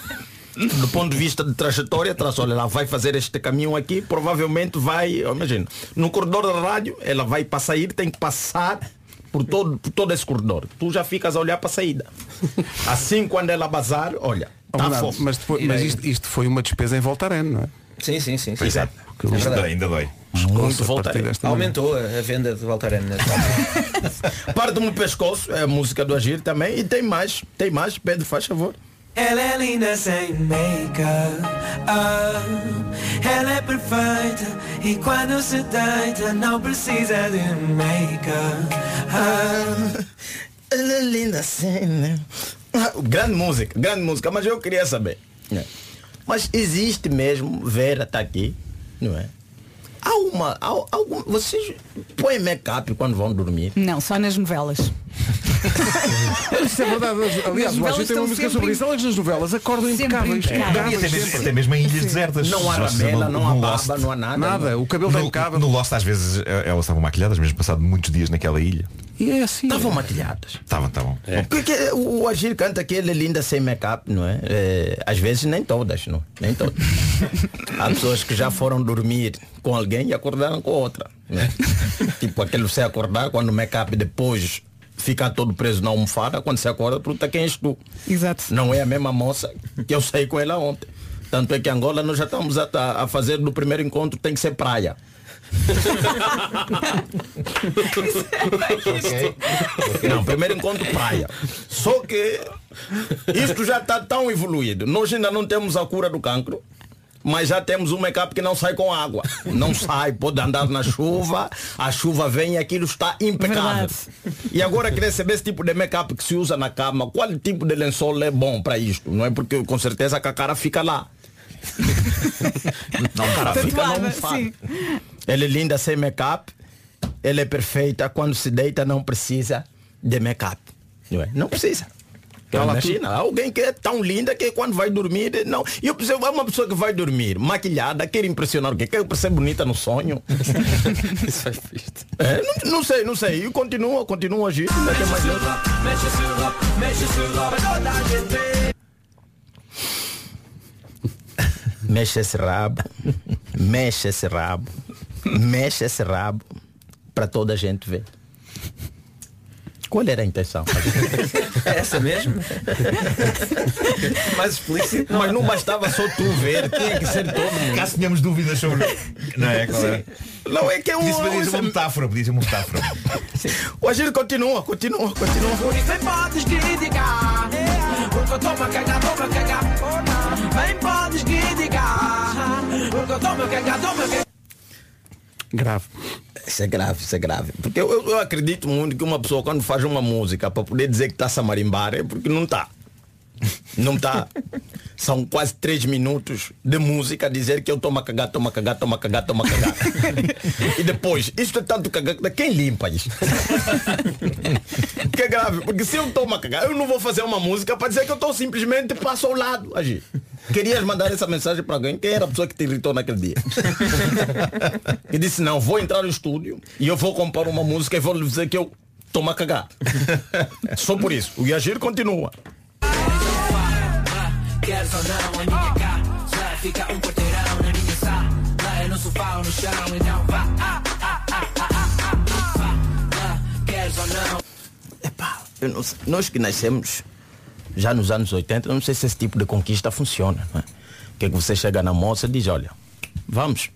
do ponto de vista de trajetória, traça, olha, ela vai fazer este caminho aqui, provavelmente vai, imagina, no corredor da rádio, ela vai para sair, tem que passar por todo, por todo esse corredor. Tu já ficas a olhar para a saída. Assim, quando ela bazar, olha, Oh, tá mas depois- mas isto, isto foi uma despesa em Voltaren, não é? Sim, sim, sim. Sim. é. É verdade. ainda dói. Muito a Voltaren. partir desta manhã. Aumentou a a venda de Voltaren. Parte-me o pescoço, é a música do Agir também. E tem mais, tem mais, Pedro, faz favor. Ela é linda sem make-up ah, Ela é perfeita E quando se deita Não precisa de make-up ah. Ela é linda assim, né? Ah, Grande música, grande música, mas eu queria saber. né? Mas existe mesmo, Vera está aqui, não é? Há uma. Há, algum, vocês põem make-up quando vão dormir? Não, só nas novelas. Isso é verdade. Aliás, o novelas tem uma música sobre isso. Elas nas novelas acordam Sempre impecáveis. impecáveis. E até impecáveis mesmo, até mesmo em ilhas desertas. Não há no- não há Lost- não há nada. Nada, o cabelo está No, impecável. no Lost às vezes eh, elas estavam maquilhadas, mesmo passado muitos dias naquela ilha. E é assim. Estavam maquilhadas. Estavam, estavam. Porque o, o Agir canta que ele é linda sem make-up, não é? É, Às vezes nem todas, não? Nem todas. Há pessoas que já foram dormir com alguém e acordaram com outra. Né? tipo aquele você acordar quando o make-up depois fica todo preso na almofada, quando você acorda, pergunta quem és tu. Exato. Não é a mesma moça que eu saí com ela ontem. Tanto é que Angola nós já estamos a, a fazer no primeiro encontro tem que ser praia. Não, primeiro encontro praia. Só que isto já está tão evoluído. Nós ainda não temos a cura do cancro. Mas já temos um make-up que não sai com água. Não sai, pode andar na chuva, a chuva vem e aquilo está impecável. Verdade. E agora queria saber esse tipo de make-up que se usa na cama, qual tipo de lençol é bom para isto? Não é porque com certeza que a cara fica lá. Não, cara fica sim. Ela é linda sem make-up. Ela é perfeita. Quando se deita não precisa de make-up. Não, é? não precisa. Lá Imagina, alguém que é tão linda que quando vai dormir, não. E eu percebo, é uma pessoa que vai dormir maquilhada, quer impressionar o quê? Quer ser bonita no sonho. Isso é. É, não, não sei, não sei. E continua, continua a agir. Mais letra. Mexe esse rabo, mexe esse rabo Mexe esse rabo. Para toda a gente ver. Qual era a intenção? É essa mesmo? Mais explícito. Mas não bastava só tu ver, tinha que ser todo mundo. Caso tenhamos dúvidas sobre. Não é? Qual é? Não é que é um. Podia ser- ser uma metáfora, podia ser uma metáfora. O agir continua, continua, continua. Podes Porque eu tomo a cagar, tomo a cagar Nem podes criticar Porque eu tomo a cagar, tomo a cagar Grave. Isso é grave, isso é grave. Porque eu, eu- eu acredito muito que uma pessoa quando faz uma música para poder dizer que está a marimbar é porque não está. Não está. São quase três minutos de música a dizer que eu tomo a cagar, tomo a cagar, tomo a cagar, tomo a cagar. e depois, isto é tanto cagar, quem limpa isto? que é grave, porque se eu tomo a cagar, eu não vou fazer uma música para dizer que eu estou simplesmente passo ao lado. Agir. Querias mandar essa mensagem para alguém? Quem era a pessoa que te irritou naquele dia? e disse, não, vou entrar no estúdio e eu vou compor uma música e vou lhe dizer que eu tomo a cagar. Só por isso. O Yagir continua. Queres ou não, a minha casa Fica um quarteirão na minha sala É no sofá ou no chão, então vá ah, ah, ah, ah, ah, ah, vá. Ah, Queres ou não eu não sei, nós que nascemos já nos anos 80, eu não sei se esse tipo de conquista funciona. Não é? Que é que você chega na moça e diz, olha, vamos.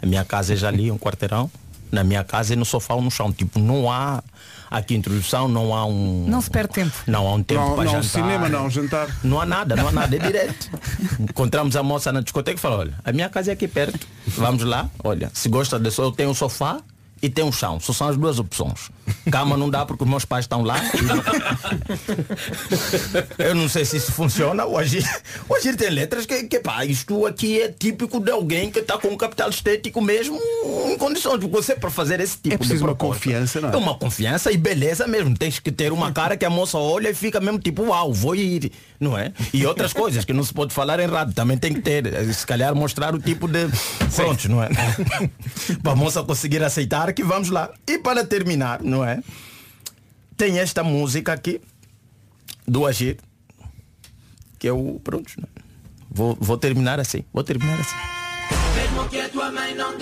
A minha casa é já ali, um quarteirão. Na minha casa é no sofá ou no chão. Tipo, não há aqui introdução, não há um. Não se perde tempo. Não há um tempo Não, para não, jantar. cinema não, jantar. Não há nada, não há nada, é direto. Encontramos a moça na discoteca e falou, olha, a minha casa é aqui perto. Vamos lá, olha, se gosta de só, eu tenho um sofá e tenho um chão. Só são as duas opções. Cama não dá porque os meus pais estão lá. Eu não sei se isso funciona. O Agir, o Agir tem letras que, que pá, isto aqui é típico de alguém que está com um capital estético mesmo em condições. Você para fazer esse tipo É preciso de uma confiança, não é? É uma confiança e beleza mesmo. Tens que ter uma cara que a moça olha e fica mesmo tipo, uau, vou ir. Não é? E outras coisas que não se pode falar em rádio. Também tem que ter. eh, Se calhar mostrar o tipo de. Prontos, não é? para a moça conseguir aceitar que vamos lá. E para terminar, não é? Tem esta música aqui do Agir. Que é o. Pronto, não é? Vou, vou terminar assim. Vou terminar assim. Mesmo que a tua mãe não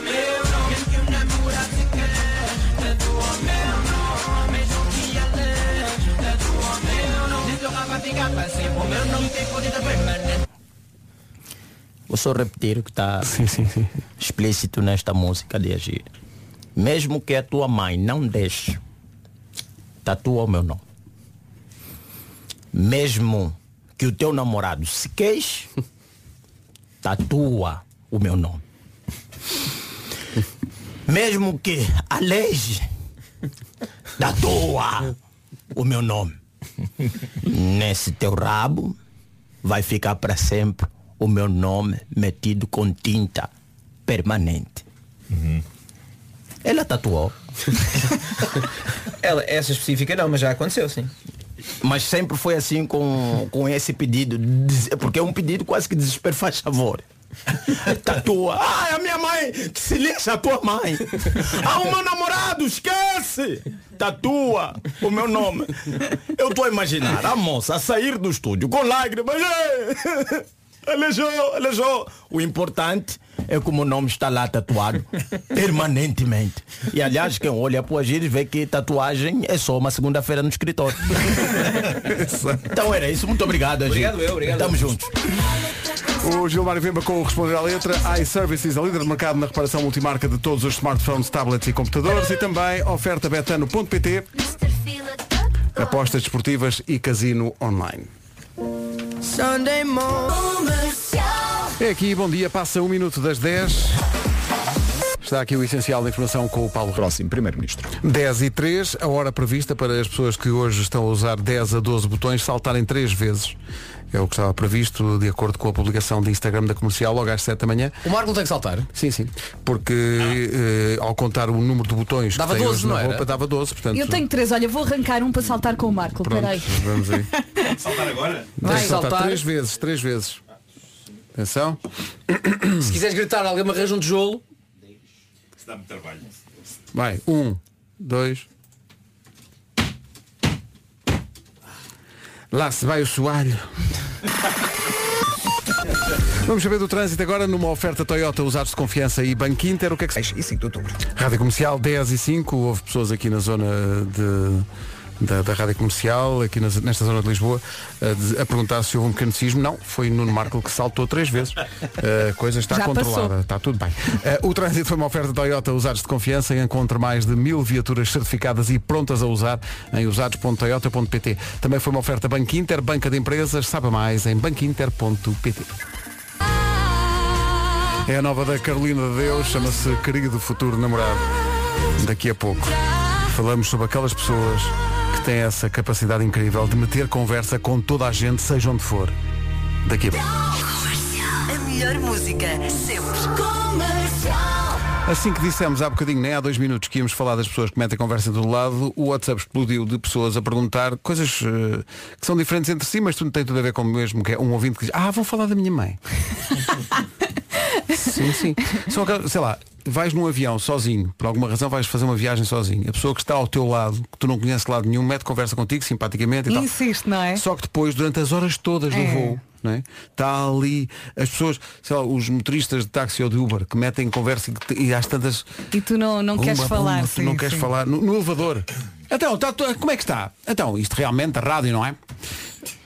meu nome Mesmo que o namorado te quer Tatua o meu nome Mesmo que a lei Tatua o meu nome Se teu vai ficar para sempre O meu tem permanente Vou só repetir o que está explícito nesta música de agir. Mesmo que a tua mãe não deixe, tatua o meu nome. Mesmo que o teu namorado se queixe, tatua o meu nome. Mesmo que aleje, tatua o meu nome. Nesse teu rabo vai ficar para sempre o meu nome metido com tinta permanente. Ela tatuou. Ela, essa específica não, mas já aconteceu, sim. Mas sempre foi assim com, com esse pedido. Porque é um pedido quase que desespero, faz favor. Tatua. Ah, é a minha mãe! Que se lixa a tua mãe! Ah, o meu namorado, esquece! Tatua o meu nome. Eu estou a imaginar a moça a sair do estúdio com lágrimas. "Ei, Alejou, alejou. O importante é como o nome está lá tatuado permanentemente. E aliás, quem olha para o agir vê que tatuagem é só uma segunda-feira no escritório. então era isso. Muito obrigado, Agir. Obrigado eu, obrigado. Estamos juntos. O Gilmário Vemba com o Responder à Letra, iServices, a líder de mercado na reparação multimarca de todos os smartphones, tablets e computadores e também oferta betano.pt, apostas desportivas e casino online. Sunday morning É aqui, bom dia, passa um minuto das 10. Está aqui o essencial da informação com o Paulo Próximo, Primeiro-Ministro. 10 e 3, a hora prevista para as pessoas que hoje estão a usar 10 a 12 botões saltarem três vezes. É o que estava previsto de acordo com a publicação de Instagram da comercial logo às 7 da manhã. O Marco tem que saltar? Sim, sim. Porque eh, ao contar o número de botões Dava que tem 12, hoje na não era? roupa, dava 12, portanto. Eu tenho três, olha, vou arrancar um para saltar com o Marco. Pronto, Peraí. vamos aí. Saltar agora? Vai Vai saltar saltar. três vezes, três vezes. Atenção. Se quiseres gritar, alguém me arranja um tijolo. Isso dá-me trabalho. Vai, um, dois. Lá se vai o soalho. Vamos saber do trânsito agora numa oferta Toyota usados de confiança e Banco Inter. O que é que se... E 5 de outubro. Rádio Comercial 10 e 5. Houve pessoas aqui na zona de, da, da Rádio Comercial, aqui nas- nesta zona de Lisboa, a, de- a perguntar se houve um mecanicismo. Não, foi Nuno Marco que saltou três vezes. A coisa está Já controlada, passou. está tudo bem. Eh, o trânsito foi uma oferta Toyota usados de confiança e encontra mais de mil viaturas certificadas e prontas a usar em usados.toyota.pt. Também foi uma oferta Banco Inter, banca de empresas, saiba mais em banquinter.pt. É a nova da Carolina de Deus, chama-se Querido Futuro Namorado. Daqui a pouco falamos sobre aquelas pessoas têm essa capacidade incrível de meter conversa com toda a gente, seja onde for. Daqui a pouco. A melhor música sempre. Comercial. Assim que dissemos há bocadinho, nem há dois minutos, que íamos falar das pessoas que metem conversa do lado, o WhatsApp explodiu de pessoas a perguntar coisas eh, que são diferentes entre si, mas tudo tem tudo a ver com o mesmo, que é um ouvinte que diz, ah, vão falar da minha mãe. sim, sim. São sei lá, vais num avião sozinho, por alguma razão vais fazer uma viagem sozinho. A pessoa que está ao teu lado, que tu não conheces de lado nenhum, mete conversa contigo simpaticamente e tal. Insiste, não é? Só que depois, durante as horas todas do É. voo, não é? Está ali as pessoas, sei lá, os motoristas de táxi ou de Uber que metem conversa e, e às tantas. E tu não, não queres falar. pumba, tu sim, não queres sim. falar no, no elevador. Então, tá, tu- como é que está? Então, isto realmente, a rádio, não é?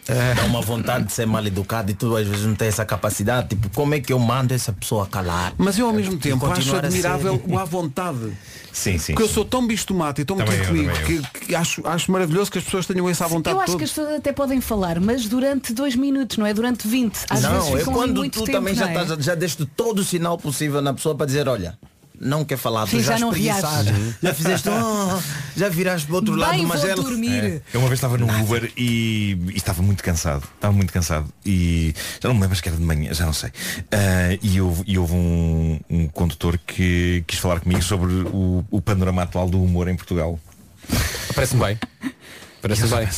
Dá uma vontade de ser mal educado e tu às vezes não tem essa capacidade. Tipo, como é que eu mando essa pessoa a calar? Mas eu ao mesmo tempo acho continuar a ser- admirável o à vontade. Sim, sim. Porque eu sim. sou tão bicho tomate e tão muito eu, comigo que, que acho, acho maravilhoso que as pessoas tenham esse à vontade Eu acho todo. que as pessoas até podem falar, mas durante dois minutos, não é? Durante 20. Às vezes não, é ficam ali quando muito tu tempo, também já, é? estás- já deste todo o sinal possível na pessoa para dizer, olha, não quer falar, tu Sim, já, já não reages. já fizeste, oh, já viraste para o outro lado, Bem, mas vou ela. dormir. É. Eu uma vez estava no Uber e, e estava muito cansado. Estava muito cansado. E já não me lembro se que era de manhã, já não sei. Ah, e houve, e houve um, um condutor que quis falar comigo sobre o, o panorama atual do humor em Portugal. Parece-me bem. Parece-me bem.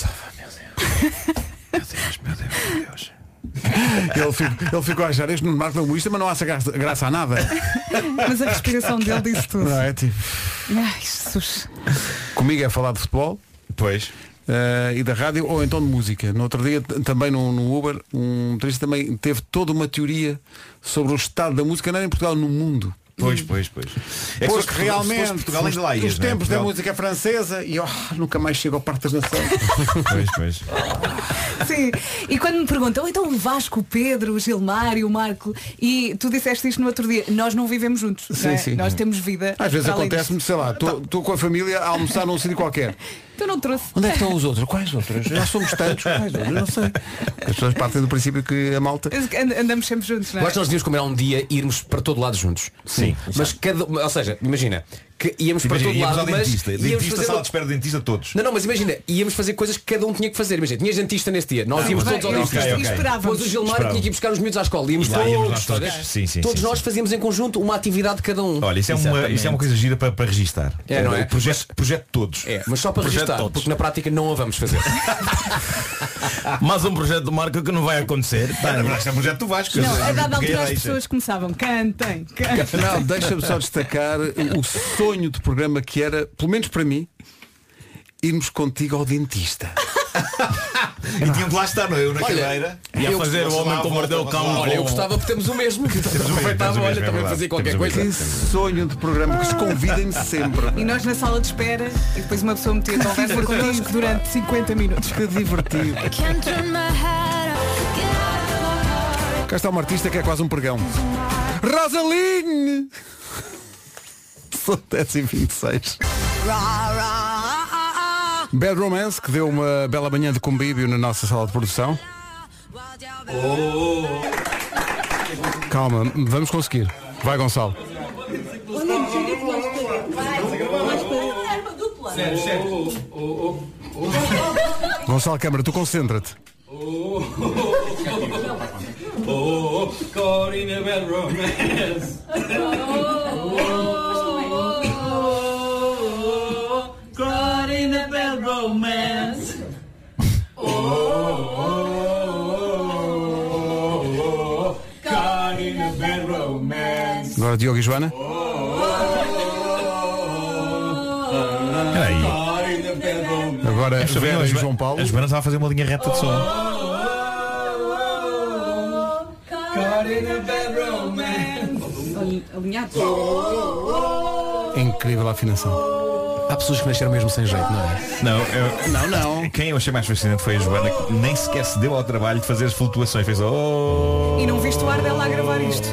Ele, ficou, ele ficou a achar este no Marco Humorista, mas não há graça, graça a nada. Mas a respiração dele disse tudo. Não é? Tipo, Ai, Jesus. comigo é falar de futebol. Pois. eh, e da rádio ou então de música. No outro dia, também no, no Uber, um motorista também teve toda uma teoria sobre o estado da música, não era em Portugal, no mundo. Pois, pois, pois. É que Portugal- se realmente Portugal ainda lá os, ias, os é? tempos da música francesa e oh, nunca mais chego ao Parque das Nações. Pois, pois. Sim. E quando me perguntam, então o Vasco, o Pedro, o Gilmário, o Marco, e tu disseste isto no outro dia, nós não vivemos juntos. não é? Sim, sim. Nós temos vida. Às vezes acontece-me, sei lá, estou com a família a almoçar num sítio qualquer. Tu não trouxe. Onde é que estão os outros? Quais outros? Já somos tantos. Quais outros? Eu não sei. As pessoas partem do princípio que a malta. And- Andamos sempre juntos, não Eu é? acho que nós devíamos combinar um dia e irmos para todo lado juntos. Sim. Mas cada. Ou seja, imagina, que íamos Imagina, para todo íamos lado, mas dentista. íamos Dentista, fazer- sala de espera do dentista todos. Não, não, mas imagina, íamos fazer coisas que cada um tinha que fazer. Imagina, tinhas dentista nesse dia, nós íamos todos ao dentista. ok. Esperávamos. Depois o Gilmar tinha que ir buscar os miúdos à escola. Íamos Lá todos, íamos nós todos, todos. Sim, sim, todos sim, nós sim. fazíamos em conjunto uma atividade de cada um. Olha, isso é, uma, isso é uma coisa gira para, para registar. É, não é? O projeto, projeto de todos. É, mas só para Projeto registrar, todos. porque na prática não a vamos fazer. Mais um projeto de marca que não vai acontecer. Na verdade, é um projeto do Vasco. Não, a dada altura as deixa. pessoas começavam, cantem, cantem. Não, deixa-me só destacar o sonho de programa que era, pelo menos para mim, irmos contigo ao dentista. E tinham de lá estar, não é? eu na Olha, cadeira. E a fazer o homem como mordeu o cão. Olha, eu gostava por termos o mesmo. o mesmo, Aproveitava, temos o olha, mesmo, é também verdade. fazia qualquer Temos coisa. Que sonho de programa, que se convidem sempre. E nós na sala de espera e depois uma pessoa metia conversa connosco durante 50 minutos. Que divertido. Cá está uma artista que é quase um pregão. Rosaline! São 10 e 26 Bad Romance, que deu uma bela manhã de convívio na nossa sala de produção. Calma, vamos conseguir. Vai, Gonçalo. Gonçalo Câmara, tu concentra-te. Oh, caught in a bad romance. Oh, a bad romance. Oh, caught in a bad romance. Agora Diogo e Joana. Peraí. Caught in a bad romance. Agora É, Vera e João Paulo. A Joana estava a fazer uma linha reta de som. Caught in a bad romance. Alinhados. É incrível a afinação. Há pessoas que nasceram mesmo sem jeito, não é? Não, eu, Não, não. Quem eu achei mais fascinante foi a Joana, que nem sequer se deu ao trabalho de fazer as flutuações. Fez oh. E não viste o ar dela a gravar isto.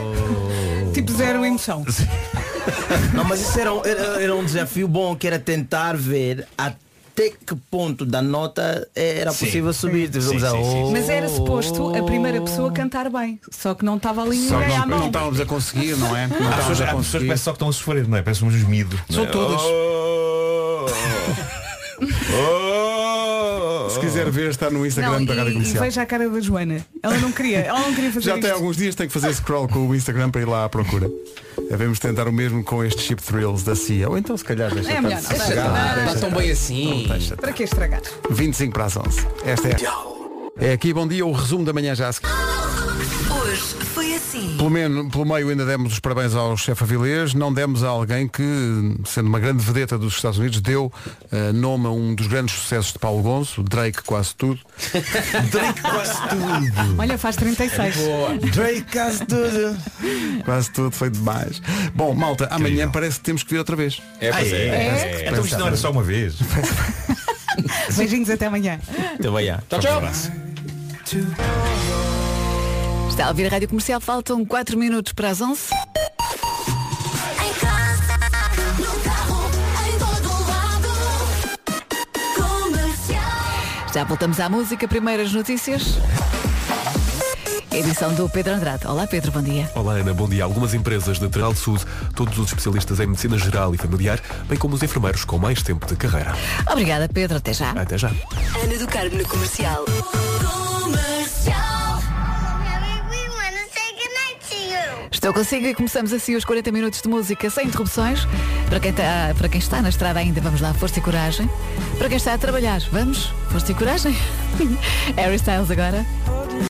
tipo zero emoção. Não, mas isso era, um- era, era um desafio bom que era tentar ver até que ponto da nota era Sim. possível subir. Sim, a- sim, sim, sim. Mas era suposto a primeira pessoa cantar bem. Só que não estava ali Só ninguém à não, não mão. estávamos a conseguir, não é? Não Há pessoas, estávamos a pessoas que conseguir. parecem só que estão a sofrer, não é? Parece um gemido. São não é? todas. Oh, oh, Se quiser ver, está no Instagram Não, da Rádio e, e Comercial. veja a cara da Joana. Ela não queria, ela não queria fazer Já isto. tem alguns dias, tem que fazer scroll com o Instagram para ir lá à procura. Devemos tentar o mesmo com este Chip Thrills da CIA. Ou então, se calhar, deixa É estar- melhor não. deixa estar, estar. deixa Está tão bem assim. Deixa estar. Para que estragar? 25 para as 11. Esta é. É aqui, bom dia, o resumo da manhã já a seguir. Foi assim. sim. Pelo, menos, pelo meio ainda demos os parabéns ao chefe Avilés, não demos a alguém que, sendo uma grande vedeta dos Estados Unidos, deu eh, nome a um dos grandes sucessos de Paulo Gonço, Drake quase tudo. Drake quase tudo. Olha, faz 36. Drake quase tudo. Quase tudo foi demais. Bom, malta, amanhã parece que temos que vir outra vez. É, pois é. É? Então isto não era só uma vez. Beijinhos até amanhã. Até amanhã. Tchau, tchau. Está a ouvir a Rádio Comercial, faltam 4 minutos para as 11. Em casa, no carro, em todo lado. Comercial. Já voltamos à música, primeiras notícias. Edição do Pedro Andrade. Olá Pedro, bom dia. Olá Ana, bom dia. Algumas empresas de Terral Sul, todos os especialistas em medicina geral e familiar, bem como os enfermeiros com mais tempo de carreira. Obrigada Pedro, até já. Até já. Ana do Carmo no comercial. Comercial. Estou consigo e começamos assim os 40 minutos de música sem interrupções. Para quem, está, para quem está na estrada ainda, vamos lá, força e coragem. Para quem está a trabalhar, vamos, força e coragem. Harry Styles agora.